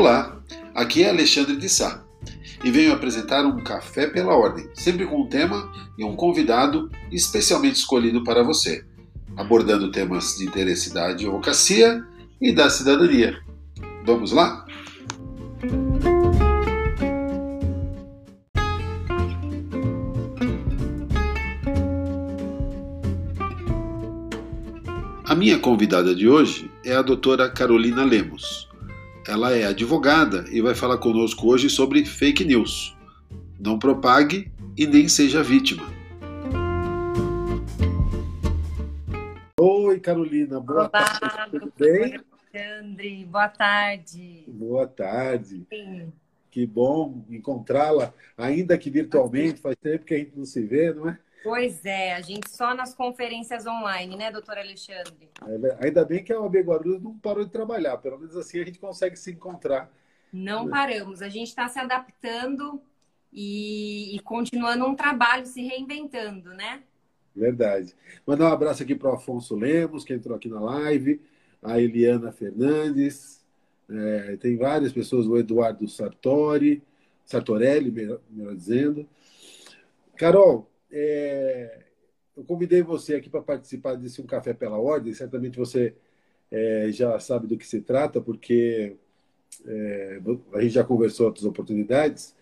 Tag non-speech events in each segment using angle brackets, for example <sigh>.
Olá, aqui é Alexandre de Sá e venho apresentar um Café pela Ordem, sempre com um tema e um convidado especialmente escolhido para você, abordando temas de interesse da advocacia e da cidadania. Vamos lá? A minha convidada de hoje é a doutora Carolina Lemos. Ela é advogada e vai falar conosco hoje sobre fake news. Não propague e nem seja vítima. Oi, Carolina. Boa Olá, tarde. Tudo bem? Alexandre, boa tarde. Boa tarde. Sim. Que bom encontrá-la, ainda que virtualmente. Faz tempo que a gente não se vê, não é? Pois é, a gente só nas conferências online, né, doutor Alexandre? Ainda bem que a OAB Guarulhos não parou de trabalhar. Pelo menos assim a gente consegue se encontrar. Não paramos, a gente está se adaptando e, e continuando um trabalho, se reinventando, né? Verdade. Mandar um abraço aqui para o Afonso Lemos, que entrou aqui na live, a Eliana Fernandes, é, tem várias pessoas, o Eduardo Sartori, Sartorelli, melhor dizendo. Carol, é, eu convidei você aqui para participar desse Um Café pela Ordem, certamente você é, já sabe do que se trata, porque é, a gente já conversou outras oportunidades.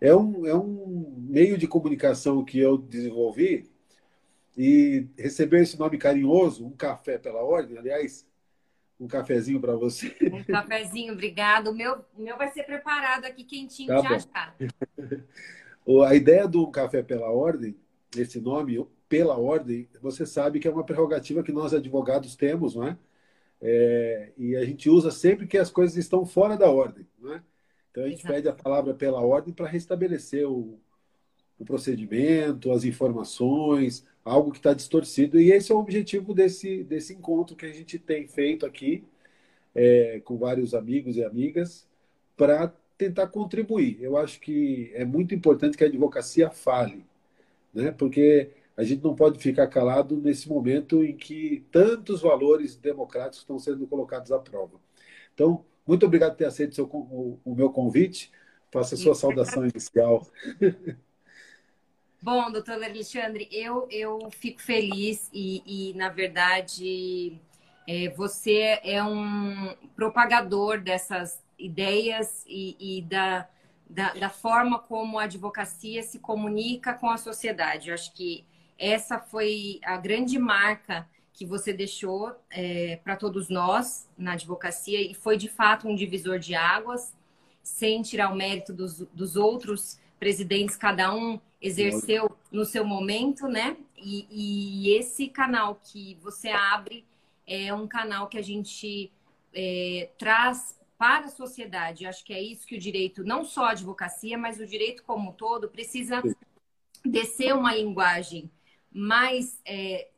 É um, é um meio de comunicação que eu desenvolvi e recebeu esse nome carinhoso, Um Café pela Ordem, aliás, um cafezinho para você. Um cafezinho, obrigado. O meu, meu vai ser preparado aqui quentinho Tá já já. <laughs> A ideia do Café pela Ordem, esse nome, pela Ordem, você sabe que é uma prerrogativa que nós advogados temos, não é? É, e a gente usa sempre que as coisas estão fora da ordem, não é? Então a gente Exato. pede a palavra pela ordem para restabelecer o, o procedimento, as informações, algo que está distorcido. E esse é o objetivo desse, desse encontro que a gente tem feito aqui é, com vários amigos e amigas para tentar contribuir. Eu acho que é muito importante que a advocacia fale, né? Porque a gente não pode ficar calado nesse momento em que tantos valores democráticos estão sendo colocados à prova. Então, muito obrigado por ter aceito seu o, o meu convite. Faça a sua saudação inicial. <laughs> Bom, doutor Alexandre, eu, eu fico feliz e, e, na verdade, é, você é um propagador dessas ideias e, e da, da, da forma como a advocacia se comunica com a sociedade. Eu acho que essa foi a grande marca que você deixou é, para todos nós na advocacia e foi de fato um divisor de águas, sem tirar o mérito dos, dos outros presidentes, cada um exerceu no seu momento, né? E, e esse canal que você abre é um canal que a gente é, traz para a sociedade. Eu acho que é isso que o direito, não só a advocacia, mas o direito como um todo, precisa descer uma linguagem mais é,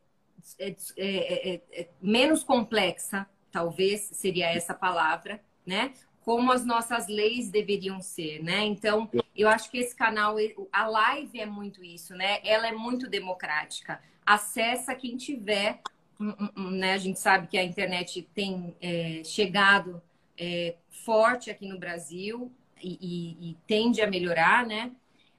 é, é, é, menos complexa, talvez seria essa palavra, né? Como as nossas leis deveriam ser, né? Então, eu acho que esse canal, a live é muito isso, né? Ela é muito democrática. Acessa quem tiver, né? A gente sabe que a internet tem é, chegado é, forte aqui no Brasil e, e, e tende a melhorar, né?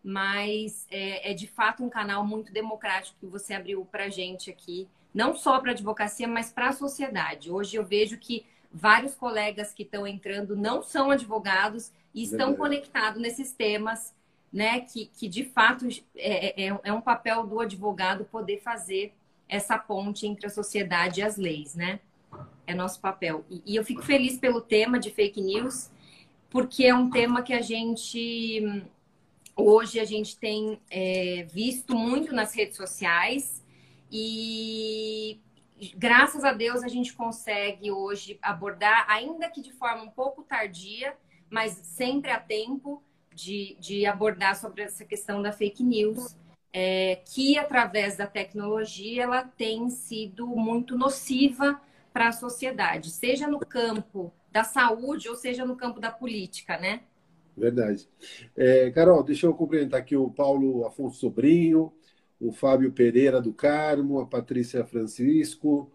mas é, é, de fato um canal muito democrático que você abriu para a gente aqui, não só para a advocacia, mas para a sociedade. Hoje eu vejo que vários colegas que estão entrando não são advogados e estão conectados nesses temas, né? Que, que de fato é, é, é um papel do advogado poder fazer essa ponte entre a sociedade e as leis, né? É nosso papel. E, e eu fico feliz pelo tema de fake news, porque é um tema que a gente hoje a gente tem é, visto muito nas redes sociais e graças a Deus a gente consegue hoje abordar, ainda que de forma um pouco tardia, mas sempre a tempo de, de abordar sobre essa questão da fake news, é, que através da tecnologia ela tem sido muito nociva para a sociedade, seja no campo da saúde ou seja no campo da política, né? Verdade. É, Carol, deixa eu cumprimentar aqui o Paulo Afonso Sobrinho, o Fábio Pereira do Carmo, a Patrícia Francisco,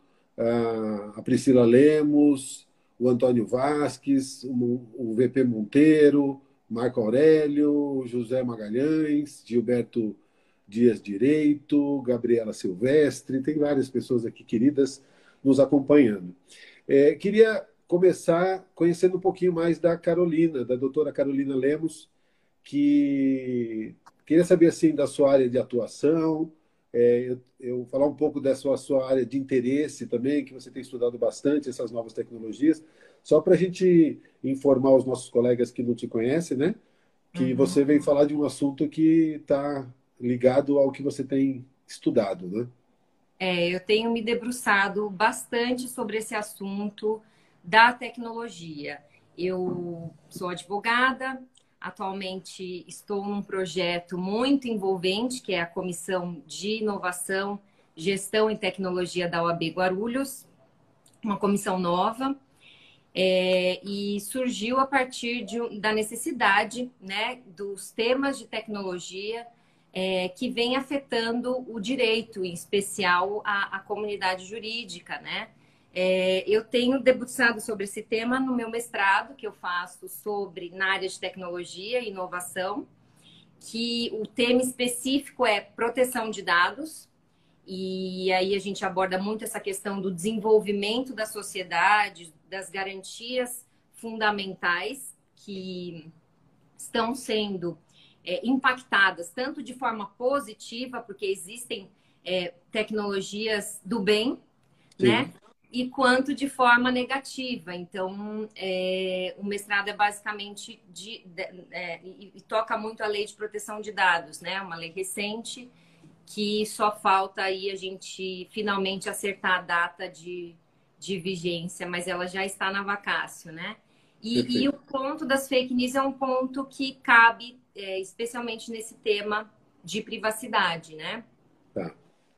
a, Priscila Lemos, o Antônio Vasques, o VP Monteiro, Marco Aurélio, José Magalhães, Gilberto Dias Direito, Gabriela Silvestre, tem várias pessoas aqui queridas nos acompanhando. É, queria começar conhecendo um pouquinho mais da Carolina, da doutora Carolina Lemos, que queria saber assim da sua área de atuação, é, eu, eu, falar um pouco da sua, sua área de interesse também, que você tem estudado bastante essas novas tecnologias, só para a gente informar os nossos colegas que não te conhecem, né? Que uhum. você vem falar de um assunto que está ligado ao que você tem estudado, né? É, eu tenho me debruçado bastante sobre esse assunto da tecnologia. Eu sou advogada, atualmente estou num projeto muito envolvente, que é a Comissão de Inovação, Gestão e Tecnologia da OAB Guarulhos, uma comissão nova, é, e surgiu a partir de, da necessidade né, dos temas de tecnologia é, que vem afetando o direito, em especial a, a comunidade jurídica, né? É, eu tenho debruçado sobre esse tema no meu mestrado, que eu faço sobre na área de tecnologia e inovação, que o tema específico é proteção de dados, e aí a gente aborda muito essa questão do desenvolvimento da sociedade, das garantias fundamentais que estão sendo é, impactadas tanto de forma positiva, porque existem é, tecnologias do bem, Sim. né? E quanto de forma negativa. Então, é, o mestrado é basicamente de, de é, e, e, toca muito a lei de proteção de dados, né? Uma lei recente que só falta aí a gente finalmente acertar a data de, de vigência, mas ela já está na vacácio, né? E, e, o ponto das fake news é um ponto que cabe é, especialmente nesse tema de privacidade, né? Tá.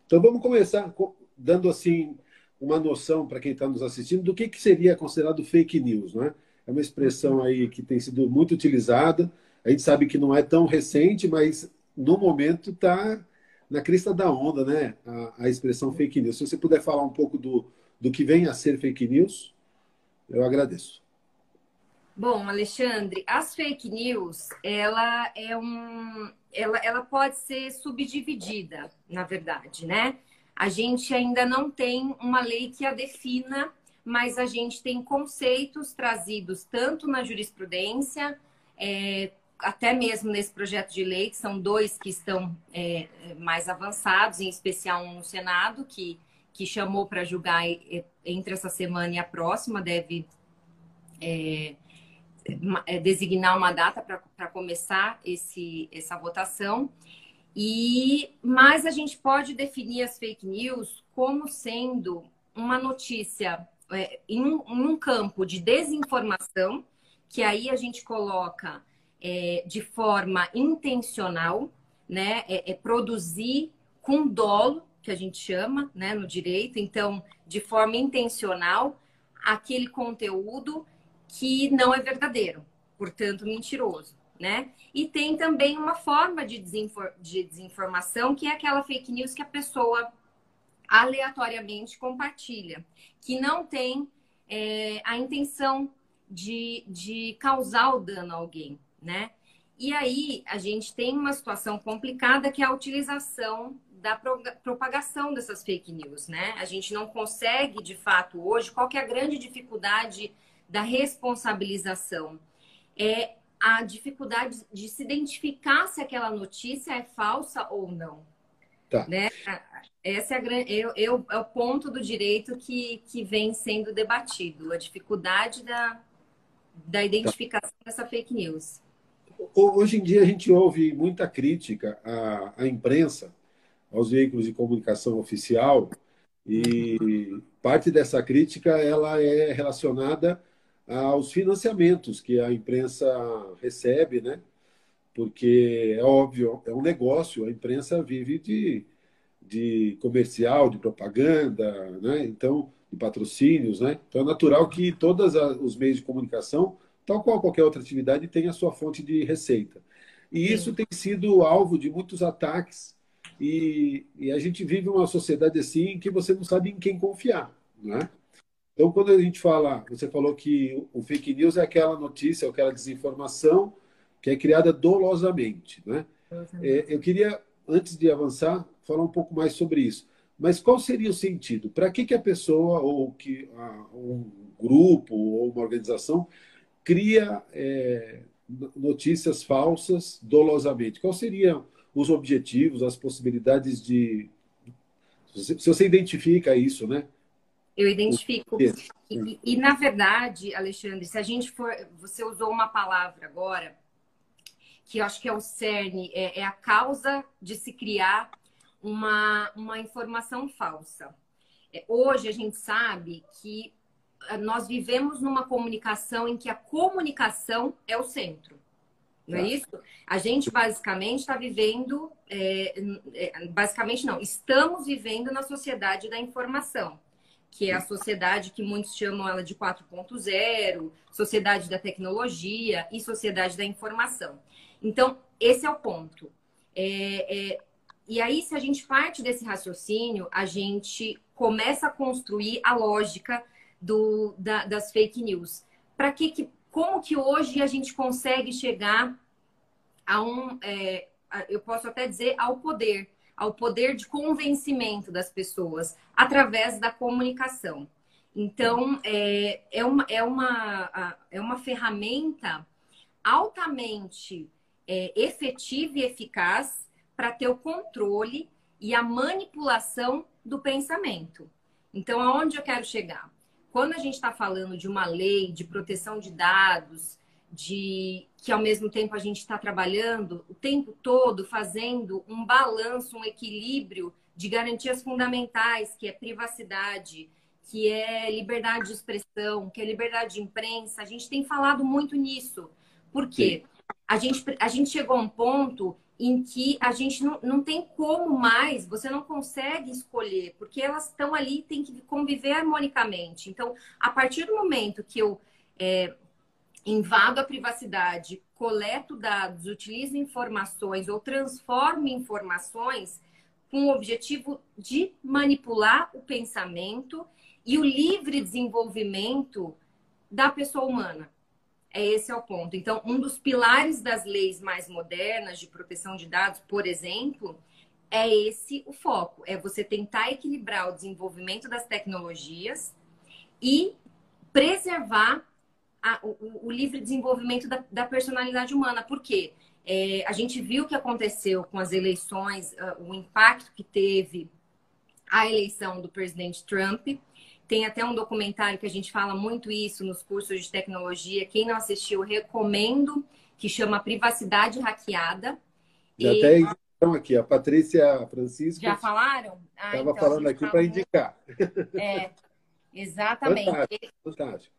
Então vamos começar dando assim uma noção para quem está nos assistindo do que, que seria considerado fake news, né? É uma expressão aí que tem sido muito utilizada. A gente sabe que não é tão recente, mas no momento está na crista da onda, né? A, a, expressão fake news. Se você puder falar um pouco do, do que vem a ser fake news, eu agradeço. Bom, Alexandre, as fake news, ela é um, ela, ela pode ser subdividida, na verdade, né? A gente ainda não tem uma lei que a defina, mas a gente tem conceitos trazidos tanto na jurisprudência, é, até mesmo nesse projeto de lei, que são dois que estão é, mais avançados, em especial um no Senado, que, que chamou para julgar entre essa semana e a próxima, deve. É, é, designar uma data para começar esse, essa votação. E mas a gente pode definir as fake news como sendo uma notícia é, em, um, em, um, campo de desinformação, que aí a gente coloca é, de forma intencional, né? É, é, produzir com dolo, que a gente chama né, no direito, então, de forma intencional, aquele conteúdo que não é verdadeiro, portanto mentiroso, né? E tem também uma forma de, desinfor de desinformação que é aquela fake news que a pessoa aleatoriamente compartilha, que não tem é, a intenção de, de causar o dano a alguém, né? E aí a gente tem uma situação complicada que é a utilização da propagação dessas fake news, né? A gente não consegue, de fato, hoje, qual que é a grande dificuldade da responsabilização. É a dificuldade de se identificar se aquela notícia é falsa ou não. Tá. Né? Esse é, eu, eu, é o ponto do direito que, que vem sendo debatido, a dificuldade da, da identificação tá. dessa fake news. Hoje em dia a gente ouve muita crítica à, à imprensa, aos veículos de comunicação oficial, e parte dessa crítica ela é relacionada aos financiamentos que a imprensa recebe, né? Porque é óbvio, é um negócio, a imprensa vive de, de comercial, de propaganda, né? Então, de patrocínios, né? Então é natural que todos os meios de comunicação, tal qual qualquer outra atividade, tenha sua fonte de receita. E isso tem sido alvo de muitos ataques e, e, a gente vive uma sociedade assim que você não sabe em quem confiar, né? Então, quando a gente fala, você falou que o fake news é aquela notícia, aquela desinformação que é criada dolosamente, né? É, eu queria, antes de avançar, falar um pouco mais sobre isso. Mas qual seria o sentido? Para que, que a pessoa, ou que um grupo, ou uma organização, cria é, notícias falsas dolosamente? Quais seriam os objetivos, as possibilidades de. Se você identifica isso, né? Eu identifico. E, e, na verdade, Alexandre, se a gente for. Você usou uma palavra agora, que eu acho que é o cerne, é, é a causa de se criar uma, uma informação falsa. É, hoje a gente sabe que eh, nós vivemos numa comunicação em que a comunicação é o centro. Não é tá. isso? A gente basicamente está vivendo, é, é, basicamente não, estamos vivendo na sociedade da informação, que é a sociedade que muitos chamam ela de 4.0, sociedade da tecnologia e sociedade da informação. Então, esse é o ponto. É, é, e aí, se a gente parte desse raciocínio, a gente começa a construir a lógica do, da, das fake news. Para que, que, como que hoje a gente consegue chegar a um, é, eu posso até dizer, ao poder, ao poder de convencimento das pessoas através da comunicação. Então, é, é, uma, é, uma, é uma ferramenta altamente é, efetiva e eficaz para ter o controle e a manipulação do pensamento. Então, aonde eu quero chegar? quando a gente está falando de uma lei de proteção de dados, de que ao mesmo tempo a gente está trabalhando o tempo todo fazendo um balanço, um equilíbrio de garantias fundamentais, que é privacidade, que é liberdade de expressão, que é liberdade de imprensa. A gente tem falado muito nisso. Por quê? A gente, a gente chegou a um ponto em que a gente não, não tem como mais, você não consegue escolher, porque elas estão ali, tem que conviver harmonicamente. Então, a partir do momento que eu é, invado a privacidade, coleto dados, utilizo informações ou transformo informações com o objetivo de manipular o pensamento e o livre desenvolvimento da pessoa humana. É esse é o ponto. Então, um dos pilares das leis mais modernas de proteção de dados, por exemplo, é esse o foco. É você tentar equilibrar o desenvolvimento das tecnologias e preservar a, o, o, livre desenvolvimento da, da personalidade humana. Por quê? É, a gente viu o que aconteceu com as eleições, uh, o impacto que teve a eleição do presidente Trump tem até um documentário que a gente fala muito isso nos cursos de tecnologia. Quem não assistiu, recomendo, que chama Privacidade Hackeada. Já e... tem então aqui, a Patrícia Francisco. Já falaram? Estava ah, então, falando aqui para indicar. É, exatamente. Fantástico, fantástico.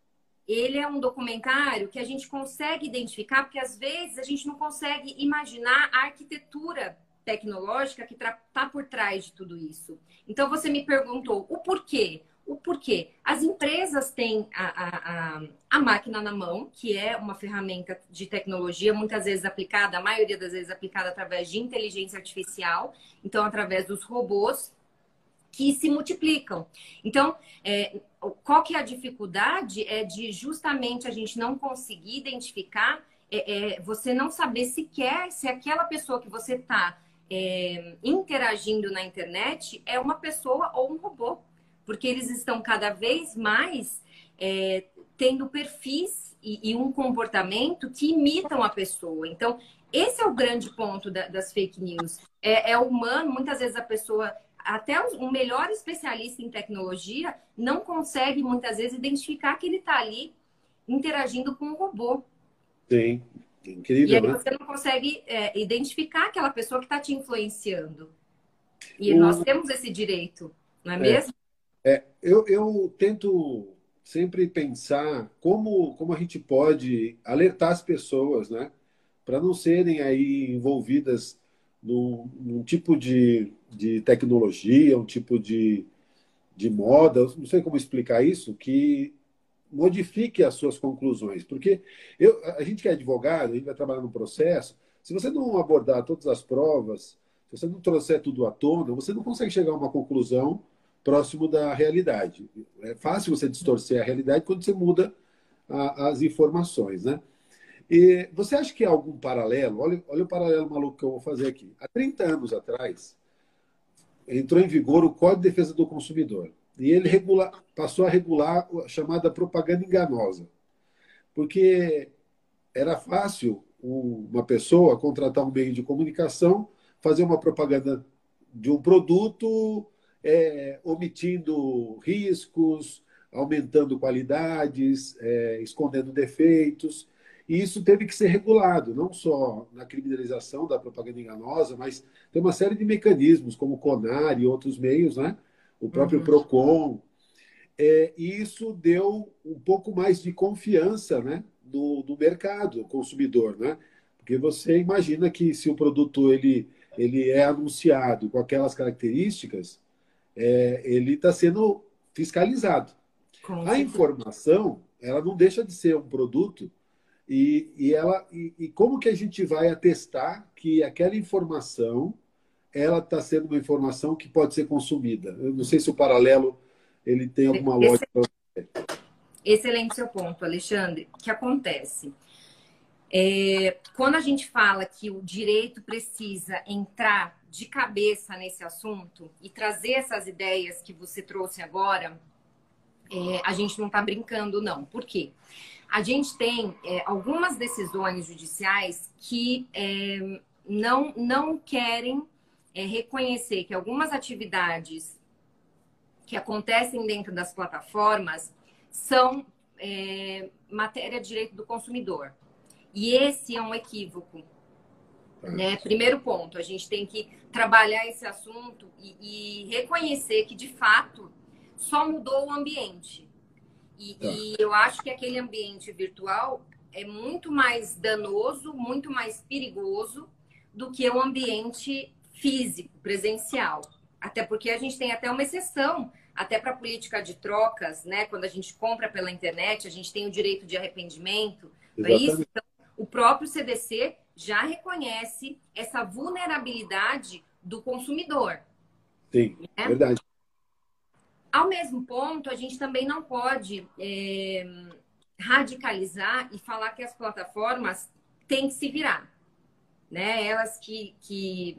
Ele é um documentário que a gente consegue identificar, porque às vezes a gente não consegue imaginar a arquitetura tecnológica que está por trás de tudo isso. Então você me perguntou o porquê. O porquê? As empresas têm a, a, a, máquina na mão, que é uma ferramenta de tecnologia, muitas vezes aplicada, a maioria das vezes aplicada através de inteligência artificial, então através dos robôs que se multiplicam. Então, é, qual que é a dificuldade? É de justamente a gente não conseguir identificar, é, é, você não saber sequer se aquela pessoa que você está é, interagindo na internet é uma pessoa ou um robô porque eles estão cada vez mais é, tendo perfis e, e, um comportamento que imitam a pessoa. Então, esse é o grande ponto da, das fake news. É, é humano, muitas vezes a pessoa, até o melhor especialista em tecnologia, não consegue muitas vezes identificar que ele está ali interagindo com um robô. Sim, incrível. E aí né? você não consegue é, identificar aquela pessoa que está te influenciando. E o... nós temos esse direito, não é, é. mesmo? É, eu, eu tento sempre pensar como, como a gente pode alertar as pessoas, né? Para não serem aí envolvidas num, num, tipo de, de tecnologia, um tipo de, de moda, não sei como explicar isso, que modifique as suas conclusões. Porque eu, a gente que é advogado, a gente vai trabalhar no processo, se você não abordar todas as provas, se você não trouxer tudo à tona, você não consegue chegar a uma conclusão próximo da realidade. é fácil você distorcer a realidade quando você muda a, as informações, né? E você acha que há algum paralelo? Olha, olha o paralelo maluco que eu vou fazer aqui. Há 30 anos atrás, entrou em vigor o Código de Defesa do Consumidor. E ele regula, passou a regular a chamada propaganda enganosa. Porque era fácil uma pessoa contratar um meio de comunicação, fazer uma propaganda de um produto, é, omitindo riscos, aumentando qualidades, é, escondendo defeitos. E isso teve que ser regulado, não só na criminalização da propaganda enganosa, mas tem uma série de mecanismos, como o CONAR e outros meios, né? o próprio uhum. PROCON. É, e isso deu um pouco mais de confiança né? no, no mercado, consumidor. Né? Porque você imagina que se o produto ele, ele é anunciado com aquelas características, é, ele está sendo fiscalizado. A informação, ela não deixa de ser um produto e, e ela e, e, como que a gente vai atestar que aquela informação ela está sendo uma informação que pode ser consumida? Eu não sei se o paralelo ele tem alguma lógica. Excelente seu ponto, Alexandre. O que acontece? É, quando a gente fala que o direito precisa entrar de cabeça nesse assunto e trazer essas ideias que você trouxe agora, é, a gente não está brincando, não. Por quê? A gente tem é, algumas decisões judiciais que é, não, não querem é, reconhecer que algumas atividades que acontecem dentro das plataformas são é, matéria de direito do consumidor. E esse é um equívoco. Né? Primeiro ponto, a gente tem que trabalhar esse assunto e, e reconhecer que, de fato, só mudou o ambiente. E, tá. e eu acho que aquele ambiente virtual é muito mais danoso, muito mais perigoso do que o ambiente físico, presencial. Até porque a gente tem até uma exceção, até para a política de trocas, né? Quando a gente compra pela internet, a gente tem o direito de arrependimento. Para isso, então, o próprio CDC já reconhece essa vulnerabilidade do consumidor. Sim, né? verdade. Ao mesmo ponto, a gente também não pode é, radicalizar e falar que as plataformas têm que se virar. Né? Elas que, que,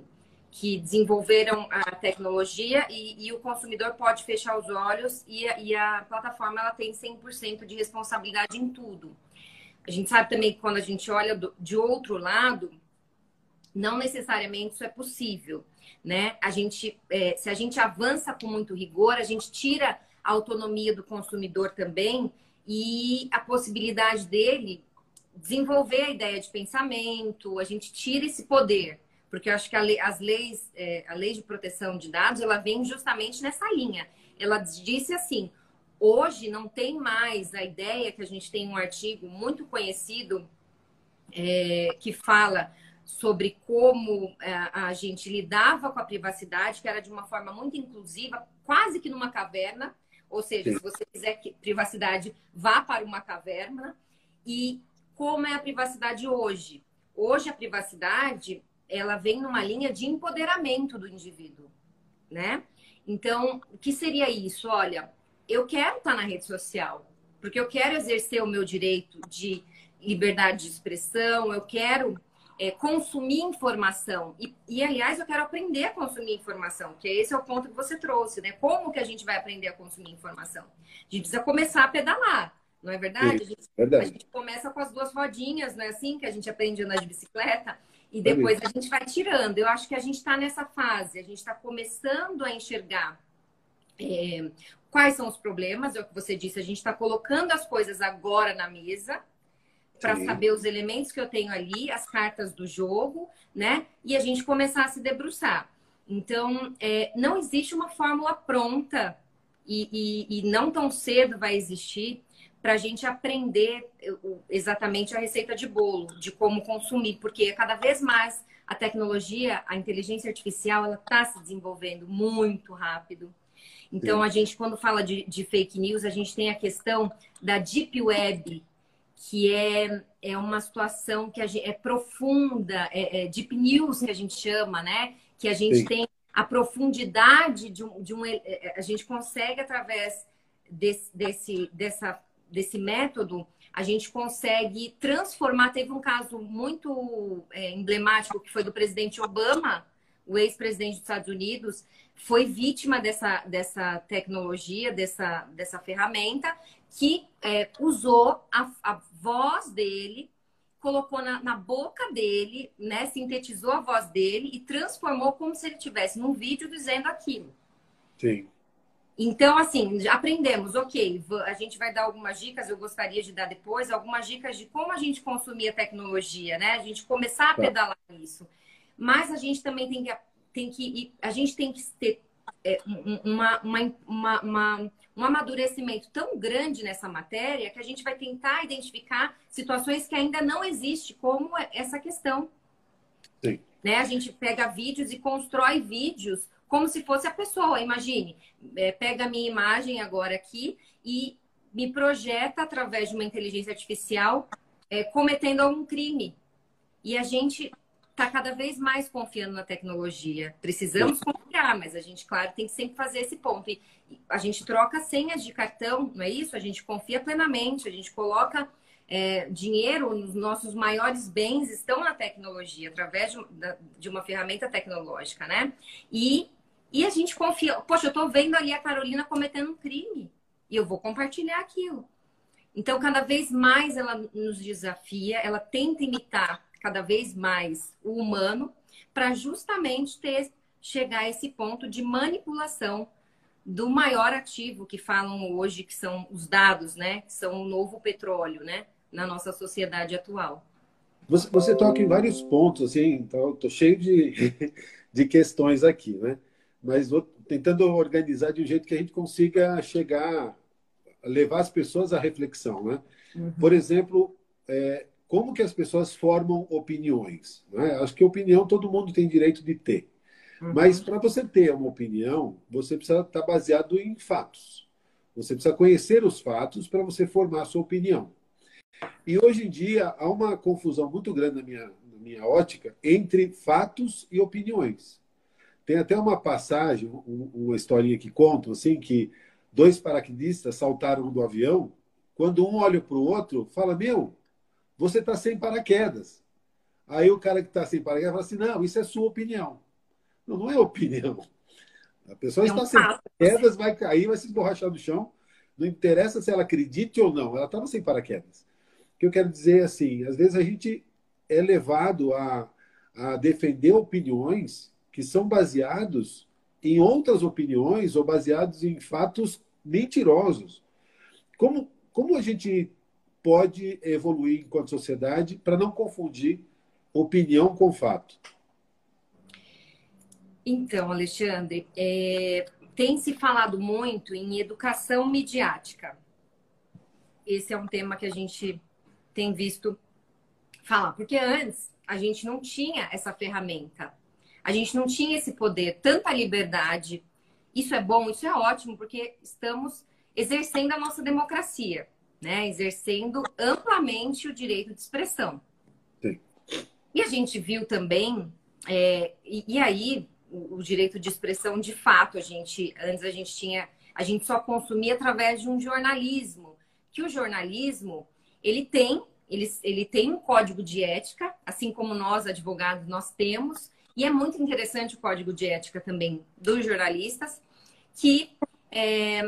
que desenvolveram a tecnologia e, e, o consumidor pode fechar os olhos e a, e a plataforma ela tem 100% de responsabilidade em tudo. A gente sabe também que quando a gente olha do, de outro lado, não necessariamente isso é possível né? A gente, é, se a gente avança com muito rigor, a gente tira a autonomia do consumidor também e a possibilidade dele desenvolver a ideia de pensamento, a gente tira esse poder, porque eu acho que lei, as leis, é, a lei de proteção de dados, ela vem justamente nessa linha. Ela disse assim: hoje não tem mais a ideia que a gente tem um artigo muito conhecido é, que fala sobre como é, a gente lidava com a privacidade, que era de uma forma muito inclusiva, quase que numa caverna. Ou seja, Sim. se você quiser que privacidade, vá para uma caverna. E como é a privacidade hoje? Hoje a privacidade ela vem numa linha de empoderamento do indivíduo, né? Então, o que seria isso? Olha, eu quero estar na rede social, porque eu quero exercer o meu direito de liberdade de expressão, eu quero é, consumir informação. E, e, aliás, eu quero aprender a consumir informação, que esse é o ponto que você trouxe, né? Como que a gente vai aprender a consumir informação? A gente precisa começar a pedalar, não é verdade? A gente, verdade. a gente começa com as duas rodinhas, não é assim? Que a gente aprende a andar de bicicleta. E depois a gente vai tirando. Eu acho que a gente está nessa fase, a gente está começando a enxergar é, quais são os problemas, é o que você disse, a gente está colocando as coisas agora na mesa, para saber os elementos que eu tenho ali, as cartas do jogo, né? E a gente começar a se debruçar. Então, é, não existe uma fórmula pronta e, e, e não tão cedo vai existir para a gente aprender exatamente a receita de bolo, de como consumir, porque cada vez mais a tecnologia, a inteligência artificial, ela está se desenvolvendo muito rápido. Então, Sim. a gente, quando fala de, de, fake news, a gente tem a questão da deep web, que é, é uma situação que gente, é profunda, é, é deep news que a gente chama, né? Que a gente Sim. tem a profundidade de um, de um. É, é, a gente consegue, através desse, desse, dessa, desse método, a gente consegue transformar. Teve um caso muito é, emblemático que foi do presidente Obama, o ex-presidente dos Estados Unidos, foi vítima dessa, dessa tecnologia, dessa, dessa ferramenta, que é, usou a, a voz dele colocou na, na, boca dele, né, sintetizou a voz dele e transformou como se ele tivesse num vídeo dizendo aquilo. Sim. Então, assim, aprendemos, ok, a gente vai dar algumas dicas, eu gostaria de dar depois, algumas dicas de como a gente consumir a tecnologia, né? A gente começar a tá. pedalar isso. Mas a gente também tem que, tem que a gente tem que ter é, uma, uma, uma, uma um amadurecimento tão grande nessa matéria que a gente vai tentar identificar situações que ainda não existem, como essa questão. Sim. Né? A gente pega vídeos e constrói vídeos como se fosse a pessoa. Imagine, é, pega a minha imagem agora aqui e me projeta através de uma inteligência artificial é, cometendo algum crime. E a gente está cada vez mais confiando na tecnologia. Precisamos confiar, mas a gente, claro, tem que sempre fazer esse ponto. E a gente troca senhas de cartão, não é isso? A gente confia plenamente, a gente coloca é, dinheiro nos nossos maiores bens estão na tecnologia, através de, de uma ferramenta tecnológica, né? E, e a gente confia. Poxa, eu estou vendo ali a Carolina cometendo um crime e eu vou compartilhar aquilo. Então, cada vez mais ela nos desafia, ela tenta imitar cada vez mais o humano para justamente ter chegar a esse ponto de manipulação do maior ativo que falam hoje, que são os dados, né? Que são o novo petróleo, né? Na nossa sociedade atual. Você, você toca em vários pontos, assim, então tô cheio de, <laughs> de questões aqui, né? Mas vou tentando organizar de um jeito que a gente consiga chegar, levar as pessoas à reflexão, né? Uhum. Por exemplo, é, como que as pessoas formam opiniões. Né? Acho que opinião todo mundo tem direito de ter. Uhum. Mas para você ter uma opinião, você precisa estar tá baseado em fatos. Você precisa conhecer os fatos para você formar a sua opinião. E hoje em dia há uma confusão muito grande na minha, na minha ótica entre fatos e opiniões. Tem até uma passagem, uma historinha que conta assim que dois paraquedistas saltaram do avião. Quando um olha para o outro, fala: Meu, você está sem paraquedas. Aí o cara que está sem paraquedas fala assim: não, isso é sua opinião. Não, não é opinião. A pessoa está sem paraquedas, vai cair, vai se esborrachar no chão. Não interessa se ela acredite ou não, ela estava sem paraquedas. O que eu quero dizer é assim: às vezes a gente é levado a, a defender opiniões que são baseados em outras opiniões ou baseados em fatos mentirosos. Como, como a gente pode evoluir enquanto sociedade para não confundir opinião com fato? Então, Alexandre, é, tem se falado muito em educação midiática. Esse é um tema que a gente tem visto falar, porque antes a gente não tinha essa ferramenta, a gente não tinha esse poder, tanta liberdade. Isso é bom, isso é ótimo, porque estamos exercendo a nossa democracia né? Exercendo amplamente o direito de expressão. Sim. E a gente viu também, é, e, e, aí o, o, direito de expressão, de fato, a gente antes a gente tinha, a gente só consumia através de um jornalismo, que o jornalismo ele tem ele, ele tem um código de ética, assim como nós advogados nós temos, e é muito interessante o código de ética também dos jornalistas, que é,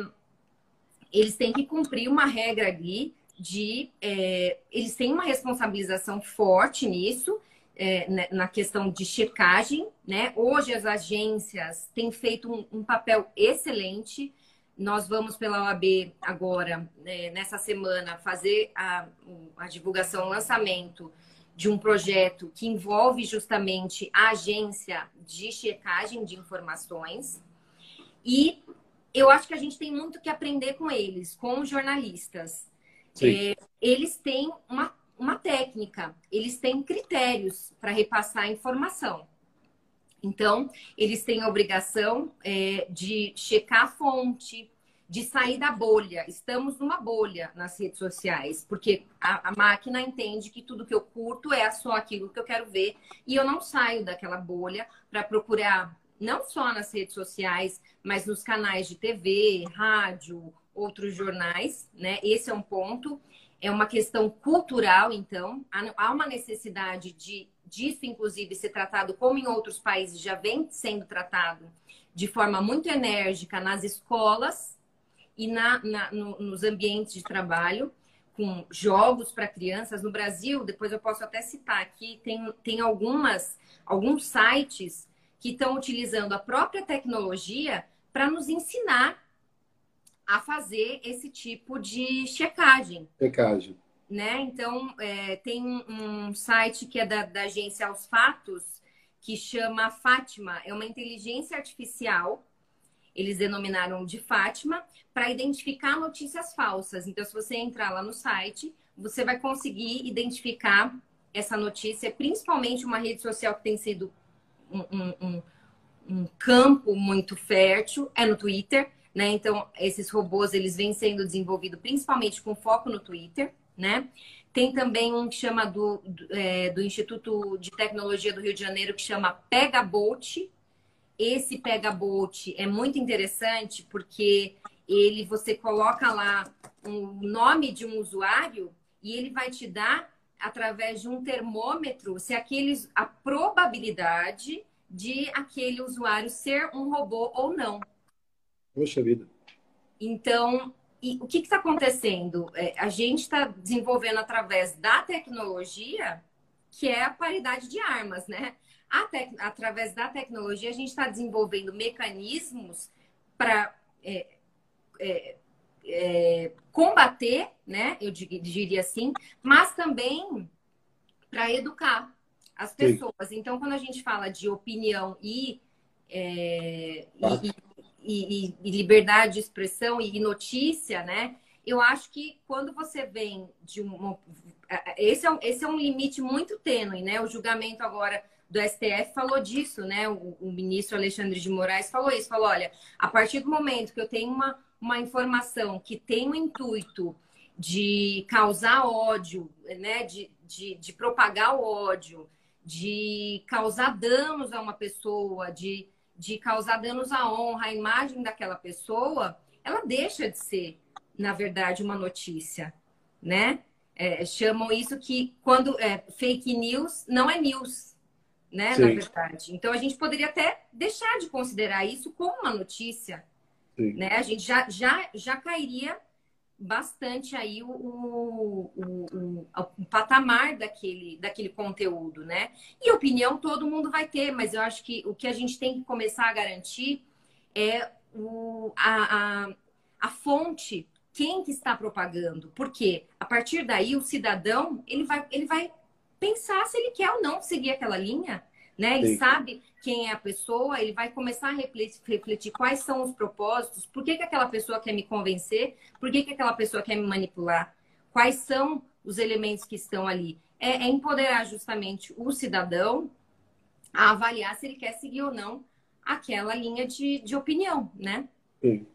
eles têm que cumprir uma regra ali de. É, eles têm uma responsabilização forte nisso, é, né, na questão de checagem. Né? Hoje as agências têm feito um, um papel excelente. Nós vamos pela OAB agora, né, nessa semana, fazer a, a divulgação, o lançamento de um projeto que envolve justamente a agência de checagem de informações. E eu acho que a gente tem muito que aprender com eles, com os jornalistas. É, eles têm uma, uma técnica, eles têm critérios para repassar a informação. Então, eles têm a obrigação é, de checar a fonte, de sair da bolha. Estamos numa bolha nas redes sociais, porque a, a, máquina entende que tudo que eu curto é só aquilo que eu quero ver e eu não saio daquela bolha para procurar não só nas redes sociais, mas nos canais de TV, rádio, outros jornais, né? Esse é um ponto. É uma questão cultural, então. Há uma necessidade de disso, inclusive, ser tratado como em outros países já vem sendo tratado de forma muito enérgica nas escolas e na, na no, nos ambientes de trabalho, com jogos para crianças. No Brasil, depois eu posso até citar aqui, tem, tem algumas, alguns sites que estão utilizando a própria tecnologia para nos ensinar a fazer esse tipo de checagem. Checagem. Né? Então, é, tem um site que é da, da agência Aos Fatos, que chama Fátima. É uma inteligência artificial, eles denominaram de Fátima, para identificar notícias falsas. Então, se você entrar lá no site, você vai conseguir identificar essa notícia, principalmente uma rede social que tem sido um, um, um, campo muito fértil, é no Twitter. Né? Então, esses robôs eles vêm sendo desenvolvidos principalmente com foco no Twitter, né? Tem também um que chama do, do, é, do Instituto de Tecnologia do Rio de Janeiro, que chama Pega Bolt. Esse Pega Bolt é muito interessante porque ele você coloca lá o um nome de um usuário e ele vai te dar através de um termômetro se aqueles a probabilidade de aquele usuário ser um robô ou não. Poxa vida. Então, o que está acontecendo? É, a gente está desenvolvendo através da tecnologia, que é a paridade de armas, né? Tec... Através da tecnologia, a gente está desenvolvendo mecanismos para é, é, é, combater, né? Eu diria assim, mas também para educar as pessoas. Sim. Então, quando a gente fala de opinião e, é, e, e, e, liberdade de expressão e notícia, né? Eu acho que quando você vem de um. Esse é, um, esse é um limite muito tênue, né? O julgamento agora do STF falou disso, né? O, o, ministro Alexandre de Moraes falou isso, falou, olha, a partir do momento que eu tenho uma, uma informação que tem o intuito de causar ódio, né? De, de, de propagar o ódio, de causar danos a uma pessoa, de de causar danos à honra, à imagem daquela pessoa, ela deixa de ser, na verdade, uma notícia, né? É, chamam isso que quando é fake news não é news, né? Sim. Na verdade. Então a gente poderia até deixar de considerar isso como uma notícia, Né? A gente já, já, já cairia bastante aí o, o, o, o, patamar daquele, daquele conteúdo, né? E opinião todo mundo vai ter, mas eu acho que o que a gente tem que começar a garantir é o, a, a, a fonte, quem que está propagando. Porque a partir daí o cidadão ele vai, ele vai pensar se ele quer ou não seguir aquela linha né? Ele Sim. sabe quem é a pessoa, ele vai começar a refletir, refletir, quais são os propósitos, por que, que aquela pessoa quer me convencer, por que, que aquela pessoa quer me manipular, quais são os elementos que estão ali. É, é empoderar justamente o cidadão a avaliar se ele quer seguir ou não aquela linha de, de opinião, né? Sim.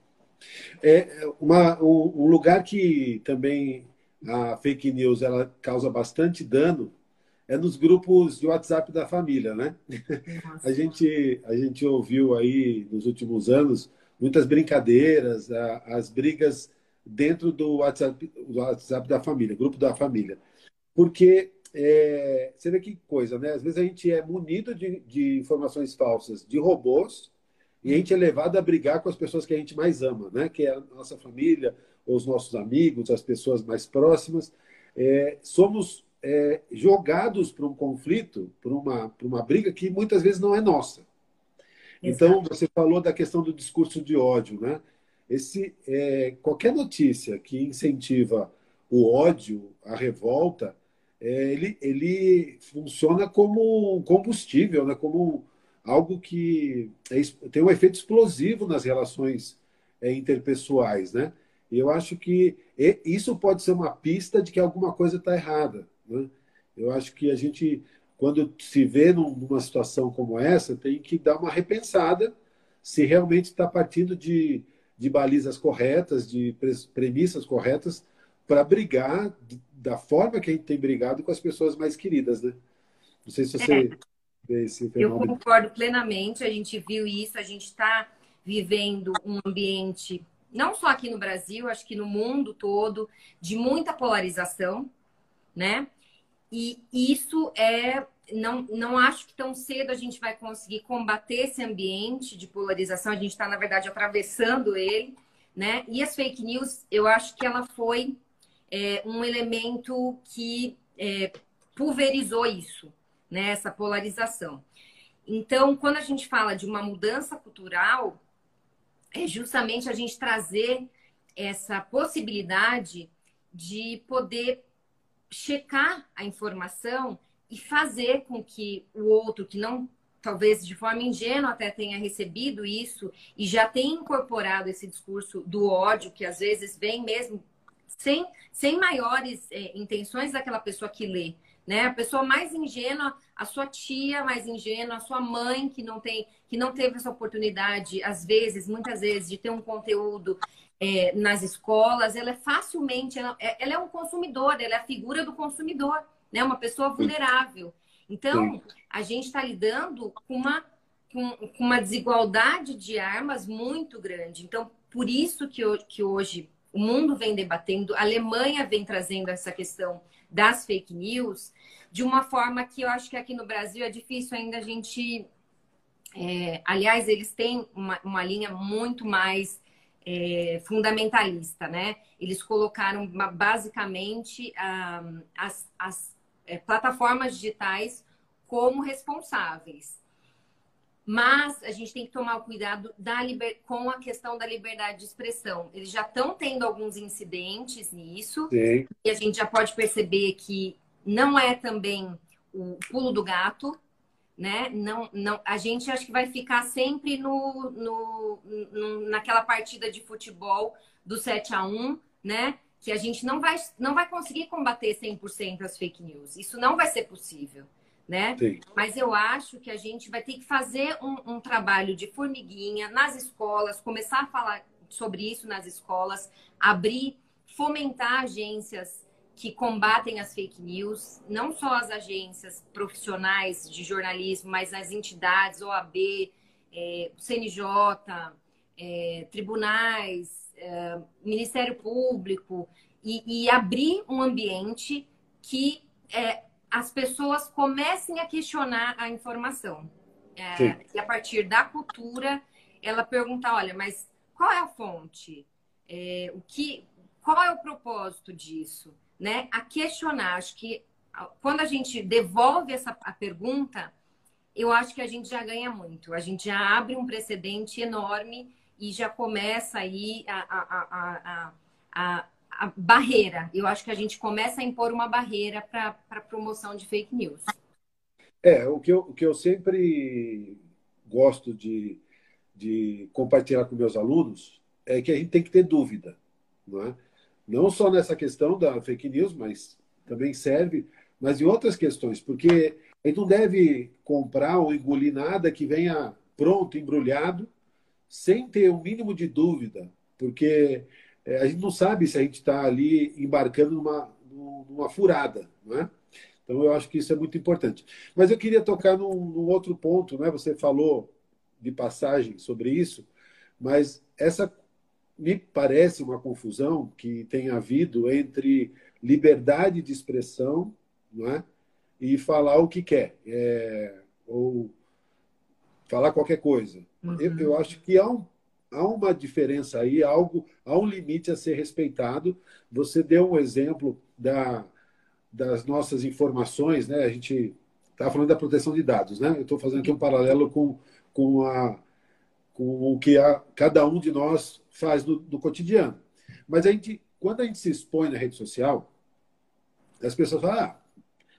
É uma, um, um lugar que também a fake news ela causa bastante dano é nos grupos de WhatsApp da família, né? <laughs> A gente, a gente ouviu aí nos últimos anos muitas brincadeiras, as brigas dentro do WhatsApp, do WhatsApp da família, grupo da família. Porque é, você vê que coisa, né? Às vezes a gente é munido de, de informações falsas de robôs e a gente é levado a brigar com as pessoas que a gente mais ama, né? Que é a nossa família, os nossos amigos, as pessoas mais próximas. É, somos é, jogados para um conflito, para uma, uma briga que muitas vezes não é nossa. Então, Exato. Então, você falou da questão do discurso de ódio, né? Esse, é, qualquer notícia que incentiva o ódio, a revolta, é, ele, ele funciona como um combustível, né? como algo que é, tem um efeito explosivo nas relações é, interpessoais. Né? E eu acho que isso pode ser uma pista de que alguma coisa está errada. Né? Eu acho que a gente, quando se vê numa situação como essa, tem que dar uma repensada se realmente está partindo de, de balizas corretas, de premissas corretas, para brigar da forma que a gente tem brigado com as pessoas mais queridas. Né? Não sei se você é. vê esse fenômeno. Eu concordo plenamente, a gente viu isso, a gente está vivendo um ambiente não só aqui no Brasil, acho que no mundo todo, de muita polarização, né? E isso é. Não, não acho que tão cedo a gente vai conseguir combater esse ambiente de polarização. A gente está, na verdade, atravessando ele, né? E as fake news, eu acho que ela foi é, um elemento que é, pulverizou isso, né? Essa polarização. Então, quando a gente fala de uma mudança cultural, é justamente a gente trazer essa possibilidade de poder checar a informação e fazer com que o outro que não talvez de forma ingênua até tenha recebido isso e já tenha incorporado esse discurso do ódio que às vezes vem mesmo sem, sem maiores é, intenções daquela pessoa que lê, né? A pessoa mais ingênua, a sua tia mais ingênua, a sua mãe que não tem, que não teve essa oportunidade, às vezes, muitas vezes, de ter um conteúdo é, nas escolas, ela é facilmente, ela, é, ela, é um consumidor, ela é a figura do consumidor, né? Uma pessoa vulnerável. Então, a gente está lidando com uma, com, com, uma desigualdade de armas muito grande. Então, por isso que, que hoje o mundo vem debatendo, a Alemanha vem trazendo essa questão das fake news de uma forma que eu acho que aqui no Brasil é difícil ainda a gente. É, aliás, eles têm uma, uma linha muito mais é, fundamentalista, né? Eles colocaram basicamente ah, as, as é, plataformas digitais como responsáveis. Mas a gente tem que tomar o cuidado da liber... com a questão da liberdade de expressão. Eles já estão tendo alguns incidentes nisso. Sim. E a gente já pode perceber que não é também o pulo do gato, né? Não, não, a gente acho que vai ficar sempre no, no, no, naquela partida de futebol do 7 a 1 né? Que a gente não vai, não vai conseguir combater 100% as fake news. Isso não vai ser possível né? Sim. Mas eu acho que a gente vai ter que fazer um, um, trabalho de formiguinha nas escolas, começar a falar sobre isso nas escolas, abrir, fomentar agências que combatem as fake news, não só as agências profissionais de jornalismo, mas as entidades, OAB, é, CNJ, é, tribunais, é, Ministério Público, e, e, abrir um ambiente que é, as pessoas comecem a questionar a informação. É, e a partir da cultura, ela pergunta, olha, mas qual é a fonte? É, o que, qual é o propósito disso? Né? A questionar. Acho que quando a gente devolve essa a pergunta, eu acho que a gente já ganha muito. A gente já abre um precedente enorme e já começa aí a, a, a, a barreira. Eu acho que a gente começa a impor uma barreira para a promoção de fake news. É, o que eu, o que eu sempre gosto de, de compartilhar com meus alunos é que a gente tem que ter dúvida, não é? Não só nessa questão da fake news, mas também serve, mas em outras questões, porque a gente não deve comprar ou engolir nada que venha pronto, embrulhado, sem ter o um mínimo de dúvida, porque é, a gente não sabe se a gente está ali embarcando numa, numa furada, não é? Então, eu acho que isso é muito importante. Mas eu queria tocar num, num, outro ponto, né? Você falou de passagem sobre isso, mas essa me parece uma confusão que tem havido entre liberdade de expressão não é? e falar o que quer, é, ou falar qualquer coisa. Uhum. Eu, eu acho que há um há uma diferença aí, algo, há um limite a ser respeitado. Você deu um exemplo da, das nossas informações, né? A gente está falando da proteção de dados, né? Eu estou fazendo aqui um paralelo com, com, a, com o que a, cada um de nós faz no, no cotidiano. Mas a gente, quando a gente se expõe na rede social, as pessoas falam, ah,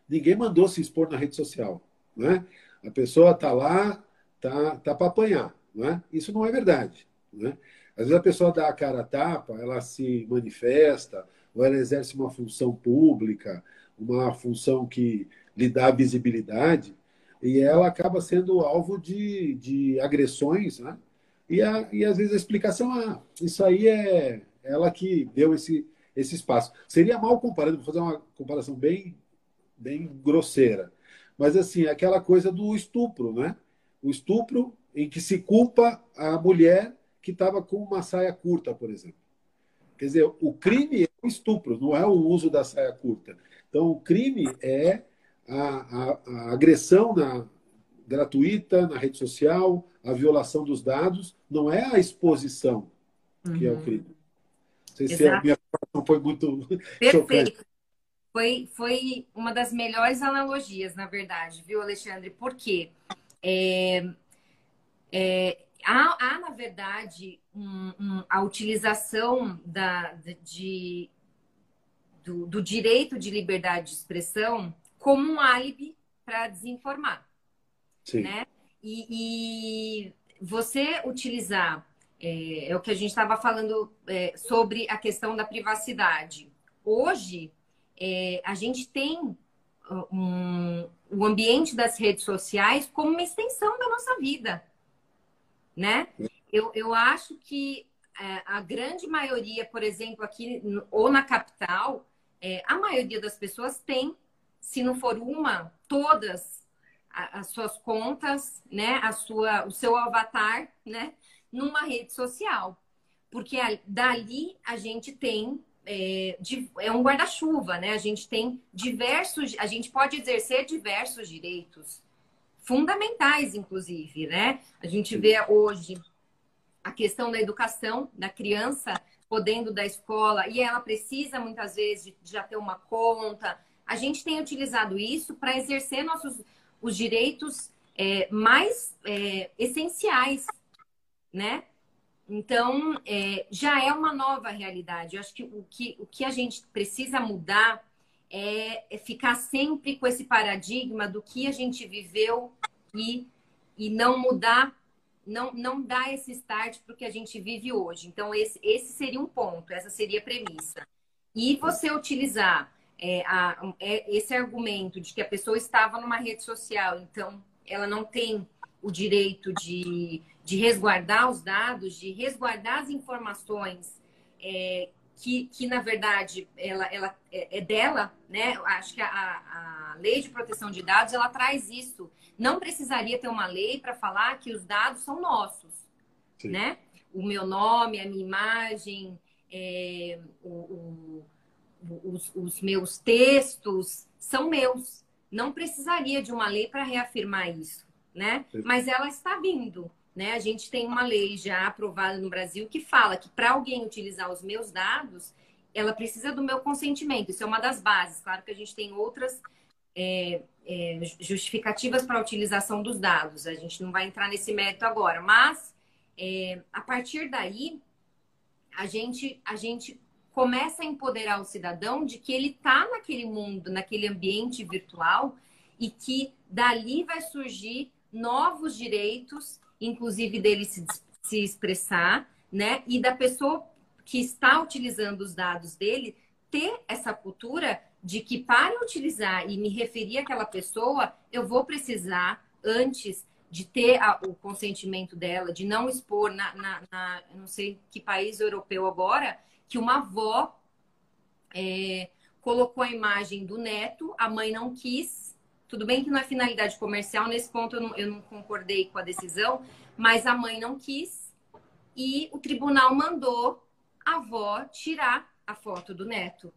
ninguém mandou se expor na rede social, né? A pessoa está lá, tá, tá para apanhar, né? Isso não é verdade. Né? Às vezes a pessoa dá a cara a tapa, ela se manifesta, ou ela exerce uma função pública, uma função que lhe dá visibilidade, e ela acaba sendo alvo de, de agressões, né? E, a, e às vezes a explicação, ah, isso aí é ela que deu esse, esse espaço. Seria mal comparado, vou fazer uma comparação bem, bem grosseira, mas assim, aquela coisa do estupro, né? O estupro em que se culpa a mulher que estava com uma saia curta, por exemplo. Quer dizer, o crime é o estupro, não é o uso da saia curta. Então, o crime é a, a, a agressão na, gratuita na rede social, a violação dos dados, não é a exposição que uhum. é o uhum. crime. Não sei Exato. se a minha informação foi muito Perfeito. Foi, foi uma das melhores analogias, na verdade, viu, Alexandre? Porque é, é, há, há, na verdade, um, um, a utilização da, de, do, do direito de liberdade de expressão como um álibi para desinformar. Sim. Né? E, e você utilizar, é, é, o que a gente estava falando é, sobre a questão da privacidade. Hoje, é, a gente tem um, o ambiente das redes sociais como uma extensão da nossa vida, né? Eu, eu acho que é, a grande maioria, por exemplo, aqui ou na capital, é, a maioria das pessoas tem, se não for uma, todas as suas contas, né, a sua, o seu avatar, né, numa rede social, porque dali a gente tem é, é um guarda-chuva, né? A gente tem diversos, a gente pode exercer diversos direitos fundamentais, inclusive, né? A gente vê hoje a questão da educação da criança podendo da escola e ela precisa muitas vezes de já ter uma conta. A gente tem utilizado isso para exercer nossos os direitos é, mais é, essenciais, né? Então, é, já é uma nova realidade. Eu acho que o, que o que a gente precisa mudar é, é ficar sempre com esse paradigma do que a gente viveu e, e não mudar, não, não dar esse start para o que a gente vive hoje. Então, esse, esse seria um ponto, essa seria a premissa. E você utilizar é, a, é, esse argumento de que a pessoa estava numa rede social, então ela não tem o direito de, de resguardar os dados, de resguardar as informações é, que, que, na verdade, ela, ela é, é dela, né? Acho que a, a lei de proteção de dados, ela traz isso. Não precisaria ter uma lei para falar que os dados são nossos, Sim. né? O meu nome, a minha imagem, é, o, o, os, os meus textos são meus. Não precisaria de uma lei para reafirmar isso né? Mas ela está vindo, né? A gente tem uma lei já aprovada no Brasil que fala que para alguém utilizar os meus dados, ela precisa do meu consentimento. Isso é uma das bases. Claro que a gente tem outras é, é, justificativas para a utilização dos dados. A gente não vai entrar nesse mérito agora, mas é, a partir daí a gente a gente começa a empoderar o cidadão de que ele está naquele mundo, naquele ambiente virtual e que dali vai surgir novos direitos, inclusive dele se, se expressar, né? E da pessoa que está utilizando os dados dele ter essa cultura de que para utilizar e me referir àquela pessoa, eu vou precisar antes de ter a, o consentimento dela, de não expor na, na, na, não sei que país europeu agora, que uma avó é, colocou a imagem do neto, a mãe não quis, tudo bem que não é finalidade comercial, nesse ponto eu não, eu não concordei com a decisão, mas a mãe não quis e o tribunal mandou a avó tirar a foto do neto.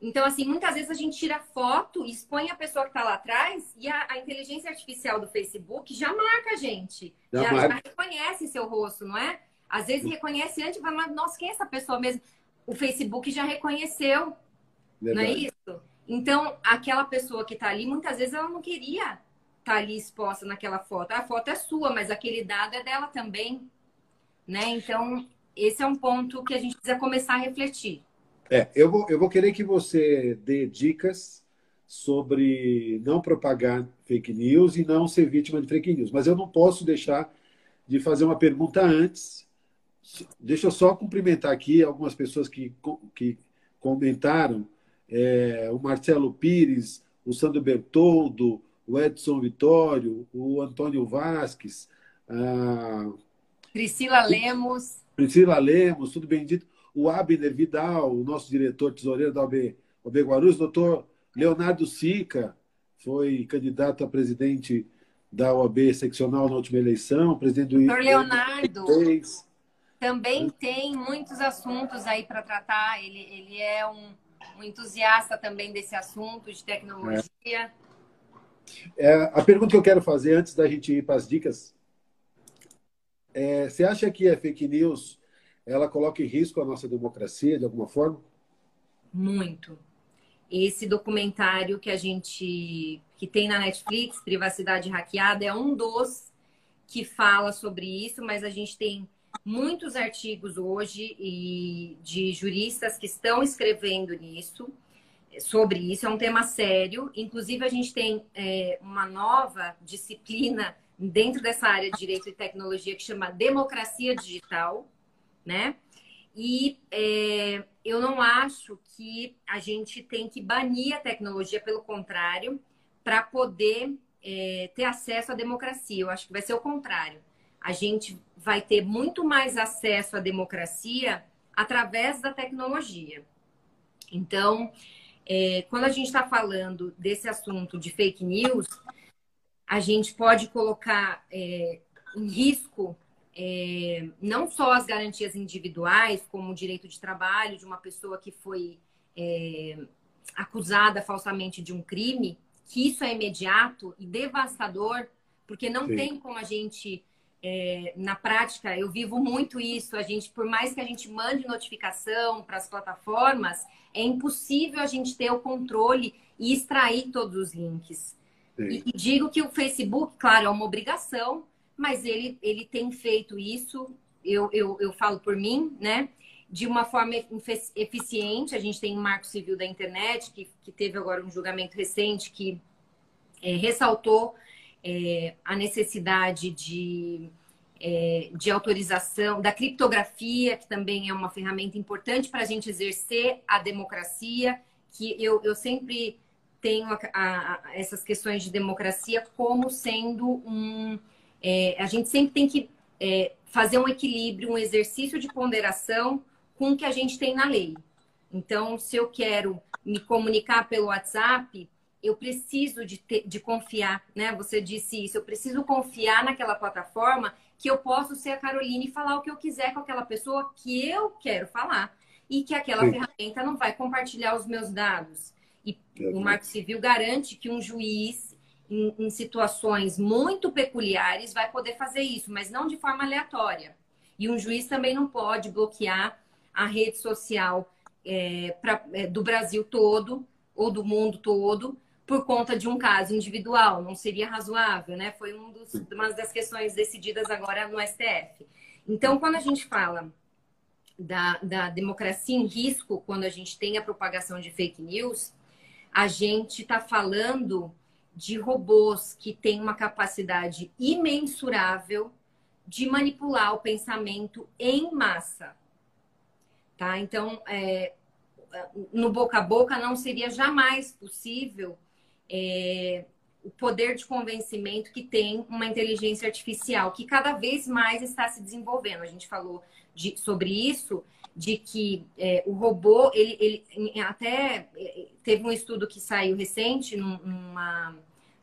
Então, assim, muitas vezes a gente tira foto, expõe a pessoa que está lá atrás e a, a, inteligência artificial do Facebook já marca a gente. Já, já, marca. já reconhece seu rosto, não é? Às vezes reconhece antes e vai, mas nossa, quem é essa pessoa mesmo? O Facebook já reconheceu, Verdade. não é isso? Então, aquela pessoa que está ali, muitas vezes ela não queria estar tá ali exposta naquela foto. A foto é sua, mas aquele dado é dela também. Né? Então, esse é um ponto que a gente precisa começar a refletir. É, eu vou, eu vou querer que você dê dicas sobre não propagar fake news e não ser vítima de fake news. Mas eu não posso deixar de fazer uma pergunta antes. Deixa eu só cumprimentar aqui algumas pessoas que, que comentaram é, o Marcelo Pires, o Sandro Bertoldo, o Edson Vitório, o Antônio Vasques, a... Priscila Lemos. Priscila Lemos, tudo bem dito. O Abner Vidal, o nosso diretor tesoureiro da OB, OB Guarulhos, doutor Leonardo Sica, foi candidato a presidente da OAB seccional na última eleição, presidente do Doutor Leonardo também tem muitos assuntos aí para tratar. Ele, ele é um, um, entusiasta também desse assunto de tecnologia. É. É, a pergunta que eu quero fazer antes da gente ir para as dicas é, você acha que a fake news ela coloca em risco a nossa democracia de alguma forma? Muito. Esse documentário que a gente que tem na Netflix, Privacidade Hackeada, é um dos que fala sobre isso, mas a gente tem muitos artigos hoje e de juristas que estão escrevendo nisso sobre isso. É um tema sério. Inclusive, a gente tem é, uma nova disciplina dentro dessa área de direito e tecnologia que chama democracia digital, né? E é, eu não acho que a gente tem que banir a tecnologia, pelo contrário, para poder é, ter acesso à democracia. Eu acho que vai ser o contrário. A gente vai ter muito mais acesso à democracia através da tecnologia. Então, é, quando a gente está falando desse assunto de fake news, a gente pode colocar é, em risco é, não só as garantias individuais, como o direito de trabalho de uma pessoa que foi é, acusada falsamente de um crime, que isso é imediato e devastador, porque não Sim. tem como a gente, é, na prática, eu vivo muito isso, a gente, por mais que a gente mande notificação para as plataformas, é impossível a gente ter o controle e extrair todos os links. E, e, digo que o Facebook, claro, é uma obrigação, mas ele, ele tem feito isso, eu, eu, eu falo por mim, né? De uma forma eficiente. A gente tem um marco civil da internet, que, que teve agora um julgamento recente que é, ressaltou é, a necessidade de, é, de autorização da criptografia, que também é uma ferramenta importante para a gente exercer a democracia, que eu, eu sempre tenho a, a, a essas questões de democracia como sendo um. É, a gente sempre tem que é, fazer um equilíbrio, um exercício de ponderação com o que a gente tem na lei. Então, se eu quero me comunicar pelo WhatsApp, eu preciso de, ter, de confiar, né? Você disse isso, eu preciso confiar naquela plataforma que eu posso ser a Caroline e falar o que eu quiser com aquela pessoa que eu quero falar e que aquela Sim. ferramenta não vai compartilhar os meus dados. E o Marco Civil garante que um juiz, em, em, situações muito peculiares, vai poder fazer isso, mas não de forma aleatória. E um juiz também não pode bloquear a rede social é, pra, é, do Brasil todo ou do mundo todo por conta de um caso individual. Não seria razoável, né? Foi um dos, uma das questões decididas agora no STF. Então, quando a gente fala da, da democracia em risco, quando a gente tem a propagação de fake news, a gente está falando de robôs que têm uma capacidade imensurável de manipular o pensamento em massa. Tá? Então, é, no boca a boca não seria jamais possível é, o poder de convencimento que tem uma inteligência artificial, que cada vez mais está se desenvolvendo. A gente falou de, sobre isso de que é, o robô, ele, ele até é, teve um estudo que saiu recente numa,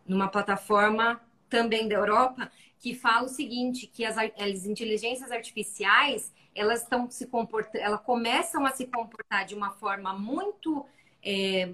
numa plataforma também da Europa, que fala o seguinte, que as, as inteligências artificiais, elas estão se comportando, elas começam a se comportar de uma forma muito é,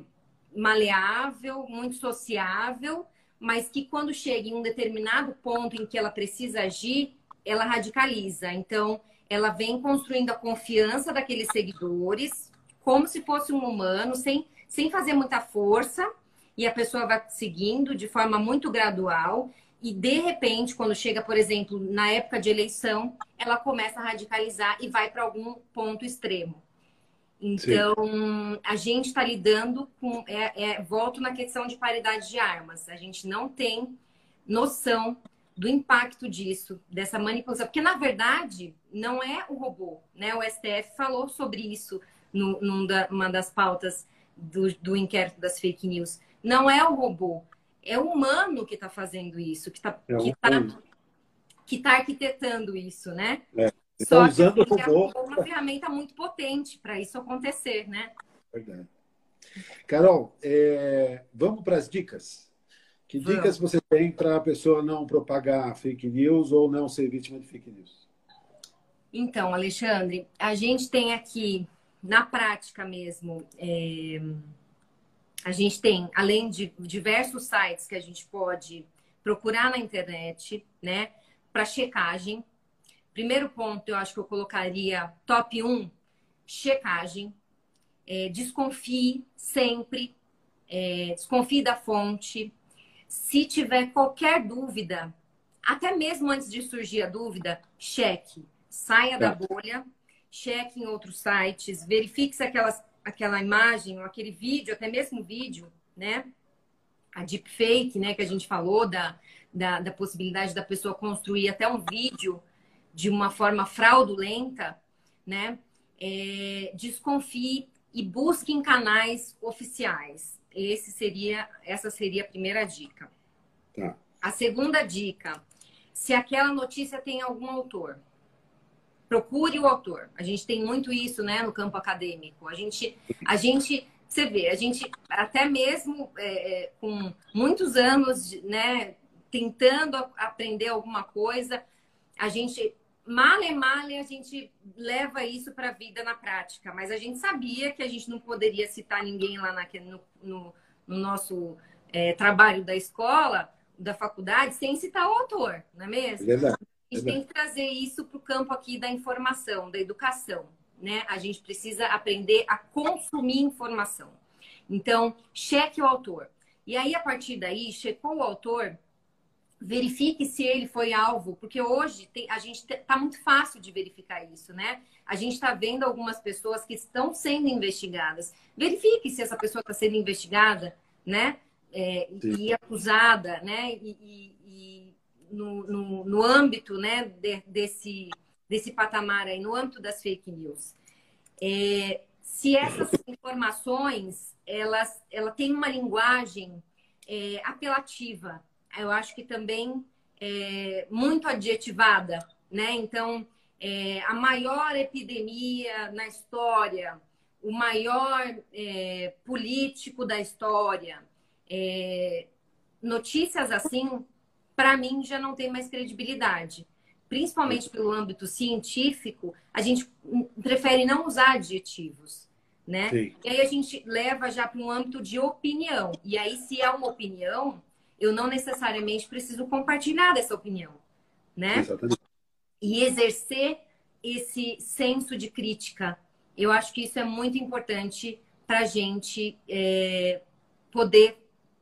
maleável, muito sociável, mas que quando chega em um determinado ponto em que ela precisa agir, ela radicaliza. Então, ela vem construindo a confiança daqueles seguidores, como se fosse um humano, sem, sem fazer muita força, e a pessoa vai seguindo de forma muito gradual. E de repente, quando chega, por exemplo, na época de eleição, ela começa a radicalizar e vai para algum ponto extremo. Então, Sim. a gente está lidando com. É, é, volto na questão de paridade de armas. A gente não tem noção do impacto disso, dessa manipulação. Porque, na verdade, não é o robô. Né? O STF falou sobre isso no, numa das pautas do, do inquérito das fake news. Não é o robô, é o humano que está fazendo isso, que está é que tá, que tá arquitetando isso, né? É. Só tá usando que o robô uma ferramenta muito potente para isso acontecer, né? Verdade. Carol, é, vamos para as dicas. Que Vamos. dicas você tem para a pessoa não propagar fake news ou não ser vítima de fake news? Então, Alexandre, a gente tem aqui, na prática mesmo, é... a gente tem, além de diversos sites que a gente pode procurar na internet, né, para checagem. Primeiro ponto, eu acho que eu colocaria top 1, checagem. É, desconfie sempre, é, desconfie da fonte. Se tiver qualquer dúvida, até mesmo antes de surgir a dúvida, cheque. Saia é. da bolha, cheque em outros sites, verifique se aquelas, aquela imagem ou aquele vídeo, até mesmo vídeo, né? A deepfake, né, que a gente falou, da, da, da possibilidade da pessoa construir até um vídeo de uma forma fraudulenta, né? É, desconfie e busque em canais oficiais. Esse seria, essa seria a primeira dica. Tá. A segunda dica, se aquela notícia tem algum autor, procure o autor. A gente tem muito isso, né, no campo acadêmico. A gente, a gente, você vê, a gente até mesmo é, é com muitos anos, né, tentando aprender alguma coisa, a gente male male a gente leva isso para a vida na prática, mas a gente sabia que a gente não poderia citar ninguém lá naquele, no, no, no nosso é, trabalho da escola, da faculdade, sem citar o autor, não é mesmo? Verdade. A gente tem que trazer isso para o campo aqui da informação, da educação, né? A gente precisa aprender a consumir informação. Então, cheque o autor. E aí, a partir daí, checou o autor, verifique se ele foi alvo, porque hoje tem, a gente está muito fácil de verificar isso, né? A gente está vendo algumas pessoas que estão sendo investigadas. Verifique se essa pessoa está sendo investigada, né? É, e acusada, né? E, e, e no, no, no, âmbito, né? De, desse desse patamar aí, no âmbito das fake news. É, se essas informações elas ela tem uma linguagem é, apelativa, eu acho que também é, muito adjetivada, né? Então, é, a maior epidemia na história, o maior é, político da história, é, notícias assim, para mim já não tem mais credibilidade. Principalmente pelo âmbito científico, a gente prefere não usar adjetivos, né? Sim. E aí a gente leva já para um âmbito de opinião. E aí, se é uma opinião, eu não necessariamente preciso compartilhar dessa opinião, né? Exatamente. E exercer esse senso de crítica. Eu acho que isso é muito importante para a gente é, poder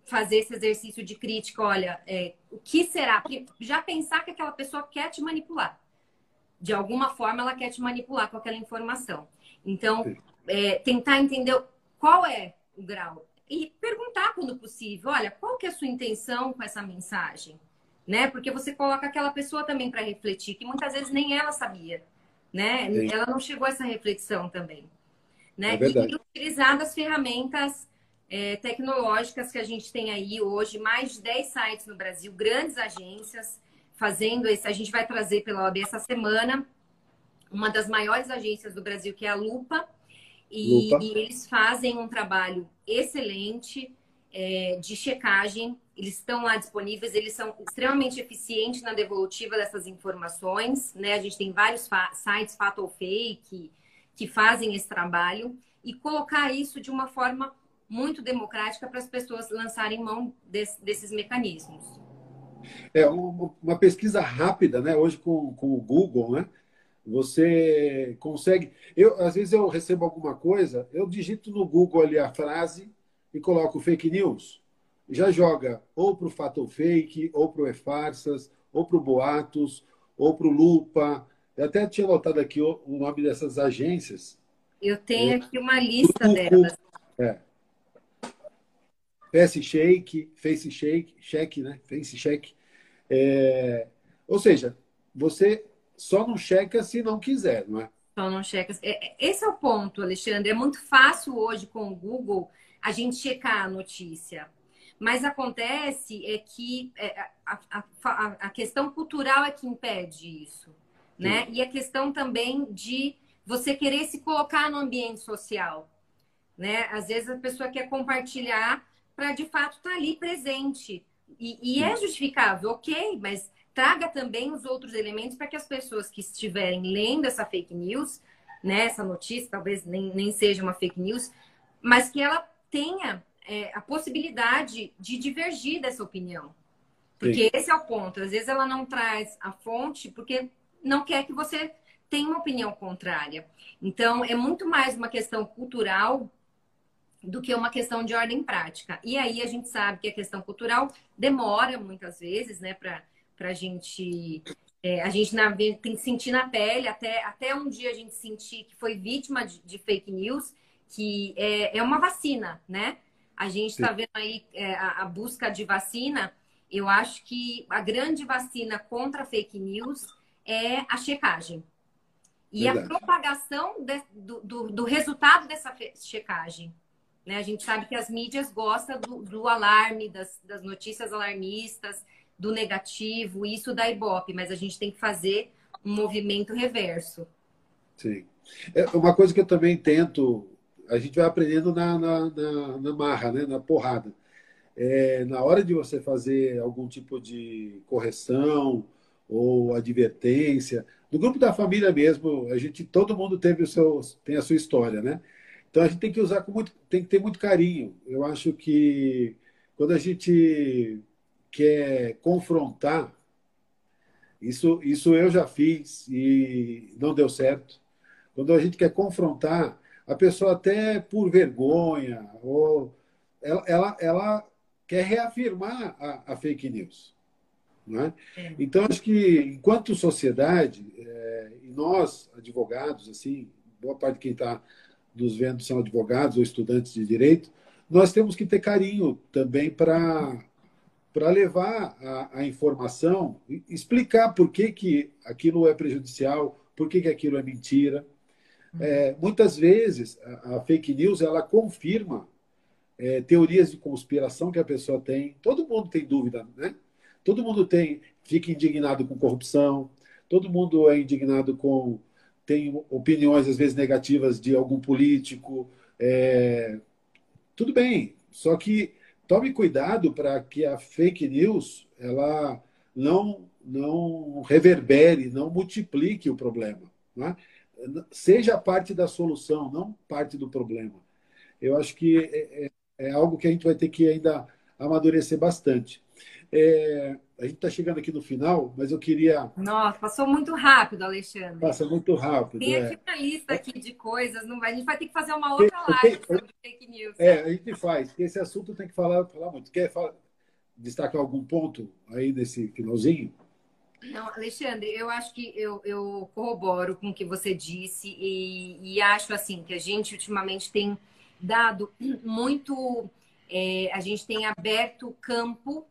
fazer esse exercício de crítica. Olha, é, o que será? Porque já pensar que aquela pessoa quer te manipular. De alguma forma, ela quer te manipular com aquela informação. Então, é, tentar entender qual é o grau e perguntar quando possível, olha, qual que é a sua intenção com essa mensagem? Né? Porque você coloca aquela pessoa também para refletir, que muitas vezes nem ela sabia, né? Sim. Ela não chegou a essa reflexão também, né? É e utilizar as ferramentas é, tecnológicas que a gente tem aí hoje, mais de 10 sites no Brasil, grandes agências fazendo isso. A gente vai trazer pela OAB essa semana uma das maiores agências do Brasil, que é a Lupa, e, e eles fazem um trabalho excelente é, de checagem. Eles estão lá disponíveis, eles são extremamente eficientes na devolutiva dessas informações. Né? A gente tem vários sites, fato ou fake, que fazem esse trabalho. E colocar isso de uma forma muito democrática para as pessoas lançarem mão desse, desses mecanismos. É uma pesquisa rápida, né? Hoje com, com o Google, né? Você consegue. Eu, às vezes eu recebo alguma coisa, eu digito no Google ali a frase e coloco fake news. Já joga ou para o Fato ou Fake, ou para o E-Farsas, ou para o Boatos, ou para o Lupa. Eu até tinha notado aqui o, o nome dessas agências. Eu tenho é, aqui uma lista delas. É. Face Shake, Face Shake, Check, né? Face Check. É, ou seja, você só não checa se não quiser, não é? Só não checa. É, é, esse é o ponto, Alexandre. É muito fácil hoje com o Google a gente checar a notícia. Mas acontece é que é, a, a, a, a questão cultural é que impede isso. Né? E a questão também de você querer se colocar no ambiente social. Né? Às vezes a pessoa quer compartilhar para de fato estar tá ali presente E, e é justificável, ok, mas traga também os outros elementos para que as pessoas que estiverem lendo essa fake news, né, essa notícia, talvez nem, nem seja uma fake news, mas que ela tenha é, a possibilidade de divergir dessa opinião. Porque Sim. esse é o ponto. Às vezes ela não traz a fonte porque não quer que você tenha uma opinião contrária. Então, é muito mais uma questão cultural do que uma questão de ordem prática. E aí a gente sabe que a questão cultural demora muitas vezes, né, para a gente. É, a gente na, tem que sentir na pele, até, até um dia a gente sentir que foi vítima de, de fake news, que é, é uma vacina, né? A gente está vendo aí é, a, a busca de vacina. Eu acho que a grande vacina contra fake news é a checagem. E Verdade. a propagação de, do, do, do, resultado dessa checagem. Né? A gente sabe que as mídias gostam do, do alarme, das, das, notícias alarmistas, do negativo, isso da Ibope, mas a gente tem que fazer um movimento reverso. Sim. É uma coisa que eu também tento, a gente vai aprendendo na, na, na, na marra, né? na porrada. É, na hora de você fazer algum tipo de correção ou advertência, no grupo da família mesmo, a gente, todo mundo teve o seu, tem a sua história, né? Então a gente tem que usar com muito, tem que ter muito carinho. Eu acho que quando a gente quer confrontar, isso, isso eu já fiz e não deu certo. Quando a gente quer confrontar, a pessoa até por vergonha ou ela, ela, ela quer reafirmar a, a fake news. Né? É. Então, acho que, enquanto sociedade, é, e nós, advogados, assim, boa parte de quem está nos vendo são advogados ou estudantes de direito, nós temos que ter carinho também para para levar a, a, informação, explicar por que, que aquilo é prejudicial, por que, que aquilo é mentira. Uhum. É, muitas vezes a, a, fake news ela confirma é, teorias de conspiração que a pessoa tem. Todo mundo tem dúvida, né? Todo mundo tem, fica indignado com corrupção, todo mundo é indignado com. tem opiniões, às vezes, negativas de algum político. É, tudo bem, só que tome cuidado para que a fake news ela não, não reverbere, não multiplique o problema. Né? Seja parte da solução, não parte do problema. Eu acho que é, é, é algo que a gente vai ter que ainda amadurecer bastante. É, a gente está chegando aqui no final, mas eu queria. Nossa, passou muito rápido, Alexandre. Passa muito rápido. Tem aqui é. uma lista aqui de coisas, não vai... a gente vai ter que fazer uma outra live sobre fake news. É, a gente faz, esse assunto tem que falar, falar muito. Quer falar, destacar algum ponto aí nesse finalzinho? Não, Alexandre, eu acho que eu, eu corroboro com o que você disse e, e acho assim que a gente ultimamente tem dado muito, é, a gente tem aberto campo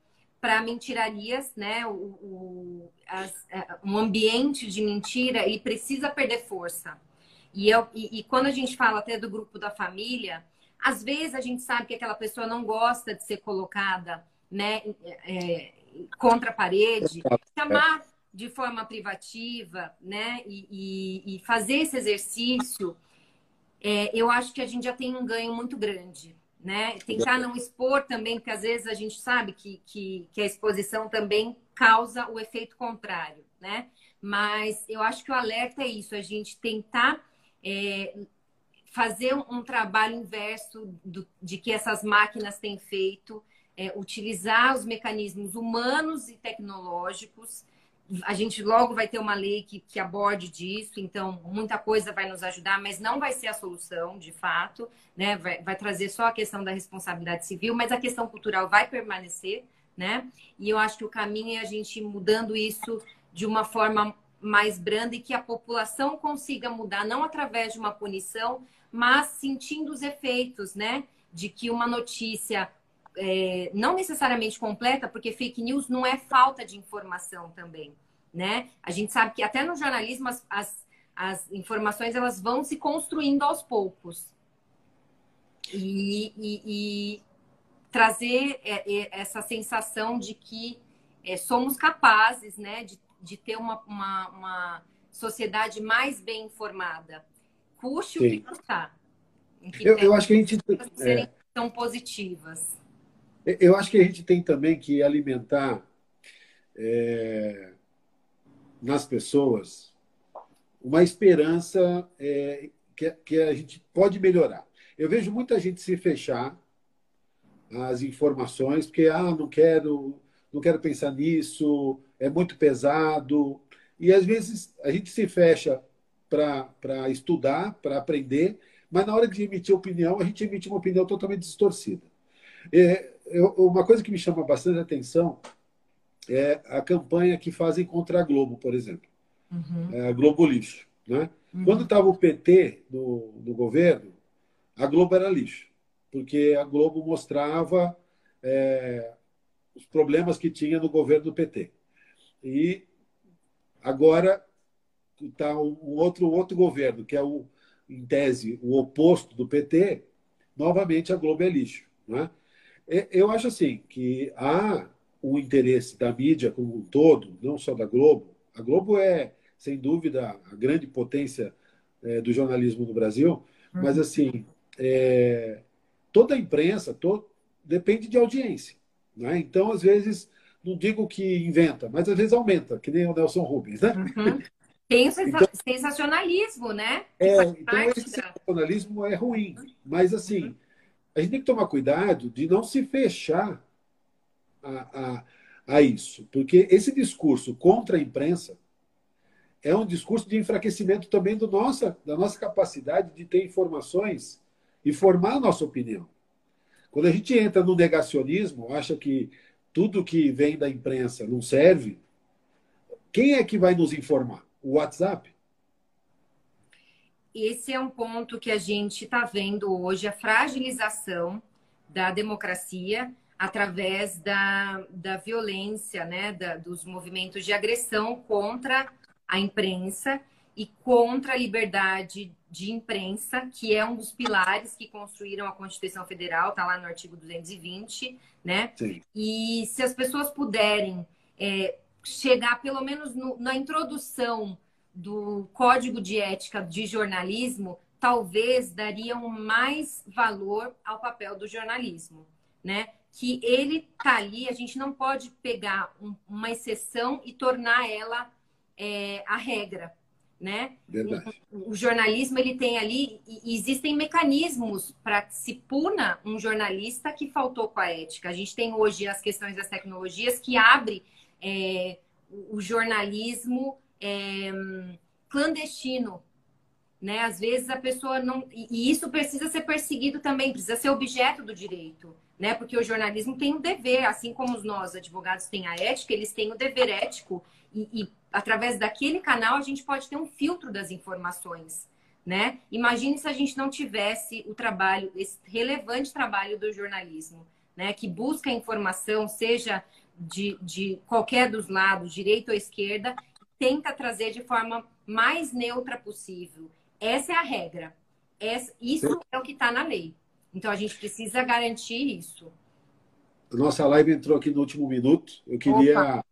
para mentirarias, né? O, o as, é, um ambiente de mentira e precisa perder força. E, eu, e, e, quando a gente fala até do grupo da família, às vezes a gente sabe que aquela pessoa não gosta de ser colocada, né? É, contra a parede, chamar de forma privativa, né? E, e, e fazer esse exercício, é, eu acho que a gente já tem um ganho muito grande né? Tentar não expor também, porque às vezes a gente sabe que, que, que a exposição também causa o efeito contrário, né? Mas eu acho que o alerta é isso, a gente tentar é, fazer um, um, trabalho inverso do, de que essas máquinas têm feito, é, utilizar os mecanismos humanos e tecnológicos a gente logo vai ter uma lei que, que aborde disso, então muita coisa vai nos ajudar, mas não vai ser a solução, de fato, né? Vai, vai trazer só a questão da responsabilidade civil, mas a questão cultural vai permanecer, né? E eu acho que o caminho é a gente mudando isso de uma forma mais branda e que a população consiga mudar, não através de uma punição, mas sentindo os efeitos, né? De que uma notícia é, não necessariamente completa, porque fake news não é falta de informação também, né? A gente sabe que até no jornalismo as, as, as informações elas vão se construindo aos poucos. E, e, e trazer é, é, essa sensação de que é, somos capazes, né, de, de ter uma, uma, uma sociedade mais bem informada. Custe Sim. o que custar. Eu, eu acho que a gente. Serem tão positivas. Eu acho que a gente tem também que alimentar é, nas pessoas uma esperança é, que, que a gente pode melhorar. Eu vejo muita gente se fechar às informações, porque ah, não quero, não quero pensar nisso, é muito pesado. E às vezes a gente se fecha para estudar, para aprender, mas na hora de emitir opinião, a gente emite uma opinião totalmente distorcida. É, eu, uma coisa que me chama bastante atenção é a campanha que fazem contra a Globo, por exemplo. Uhum. É a Globo Lixo. Né? Uhum. Quando estava o PT no, no governo, a Globo era lixo, porque a Globo mostrava é, os problemas que tinha no governo do PT. E agora está um outro, outro governo, que é, o, em tese, o oposto do PT, novamente a Globo é lixo. Né? Eu acho assim que há o interesse da mídia como um todo, não só da Globo. A Globo é, sem dúvida, a grande potência é, do jornalismo no Brasil, uhum. mas assim, é, toda a imprensa todo, depende de audiência. Né? Então, às vezes, não digo que inventa, mas às vezes aumenta, que nem o Nelson Rubens. Né? Uhum. Tem o <laughs> então, sensacionalismo, né? É, então esse sensacionalismo é ruim. Mas, assim, uhum. A gente tem que tomar cuidado de não se fechar a, a, a isso. Porque esse discurso contra a imprensa é um discurso de enfraquecimento também do nossa, da nossa capacidade de ter informações e formar a nossa opinião. Quando a gente entra no negacionismo, acha que tudo que vem da imprensa não serve, quem é que vai nos informar? O WhatsApp? Esse é um ponto que a gente está vendo hoje, a fragilização da democracia através da, da violência, né, da, dos movimentos de agressão contra a imprensa e contra a liberdade de imprensa, que é um dos pilares que construíram a Constituição Federal, está lá no artigo 220, né? Sim. E se as pessoas puderem é, chegar, pelo menos no, na introdução do Código de Ética de Jornalismo, talvez dariam mais valor ao papel do jornalismo, né? Que ele tá ali, a gente não pode pegar um, uma exceção e tornar ela é, a regra, né? Verdade. O, o, jornalismo ele tem ali e existem mecanismos para que se puna um jornalista que faltou com a ética. A gente tem hoje as questões das tecnologias que abre é, o jornalismo é, clandestino, né? Às vezes a pessoa não e isso precisa ser perseguido também, precisa ser objeto do direito, né? Porque o jornalismo tem um dever, assim como nós advogados têm a ética, eles têm o dever ético e, e através daquele canal a gente pode ter um filtro das informações, né? Imagine se a gente não tivesse o trabalho, esse relevante trabalho do jornalismo, né? Que busca informação, seja de, de qualquer dos lados, direita ou esquerda, tenta trazer de forma mais neutra possível. Essa é a regra. Essa, isso é o que está na lei. Então a gente precisa garantir isso. Nossa live entrou aqui no último minuto. Eu queria Opa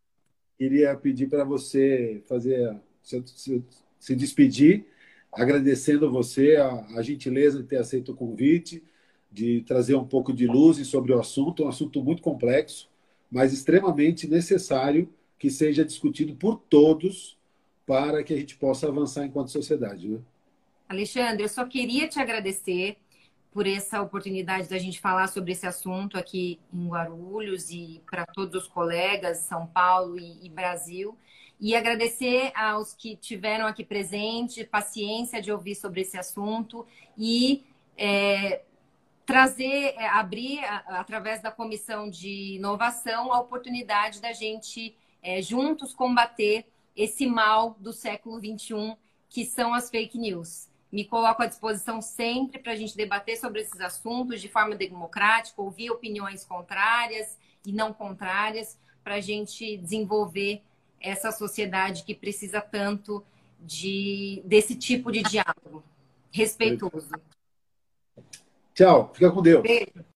queria pedir para você fazer se, se, se, despedir, agradecendo você a, a, gentileza de ter aceito o convite, de trazer um pouco de luz sobre o assunto, um assunto muito complexo, mas extremamente necessário que seja discutido por todos para que a gente possa avançar enquanto sociedade. Né? Alexandre, eu só queria te agradecer por essa oportunidade da gente falar sobre esse assunto aqui em Guarulhos e para todos os colegas, São Paulo e, e, Brasil. E agradecer aos que tiveram aqui presente, paciência de ouvir sobre esse assunto e é, trazer, é, abrir, a, através da comissão de inovação, a oportunidade da gente é, juntos combater esse mal do século XXI, que são as fake news. Me coloco à disposição sempre para a gente debater sobre esses assuntos de forma democrática, ouvir opiniões contrárias e não contrárias, para a gente desenvolver essa sociedade que precisa tanto de, desse tipo de diálogo respeitoso. Tchau, fica com Deus. Beijo.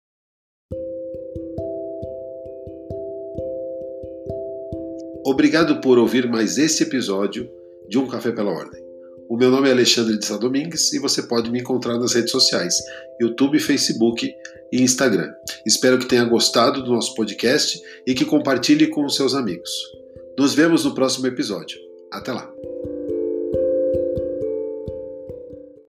Obrigado por ouvir mais esse episódio de Um Café pela Ordem O meu nome é Alexandre de Sá Domingues e você pode me encontrar nas redes sociais, YouTube, Facebook e Instagram. Espero que tenha gostado do nosso podcast e que compartilhe com os seus amigos. Nos vemos no próximo episódio. Até lá!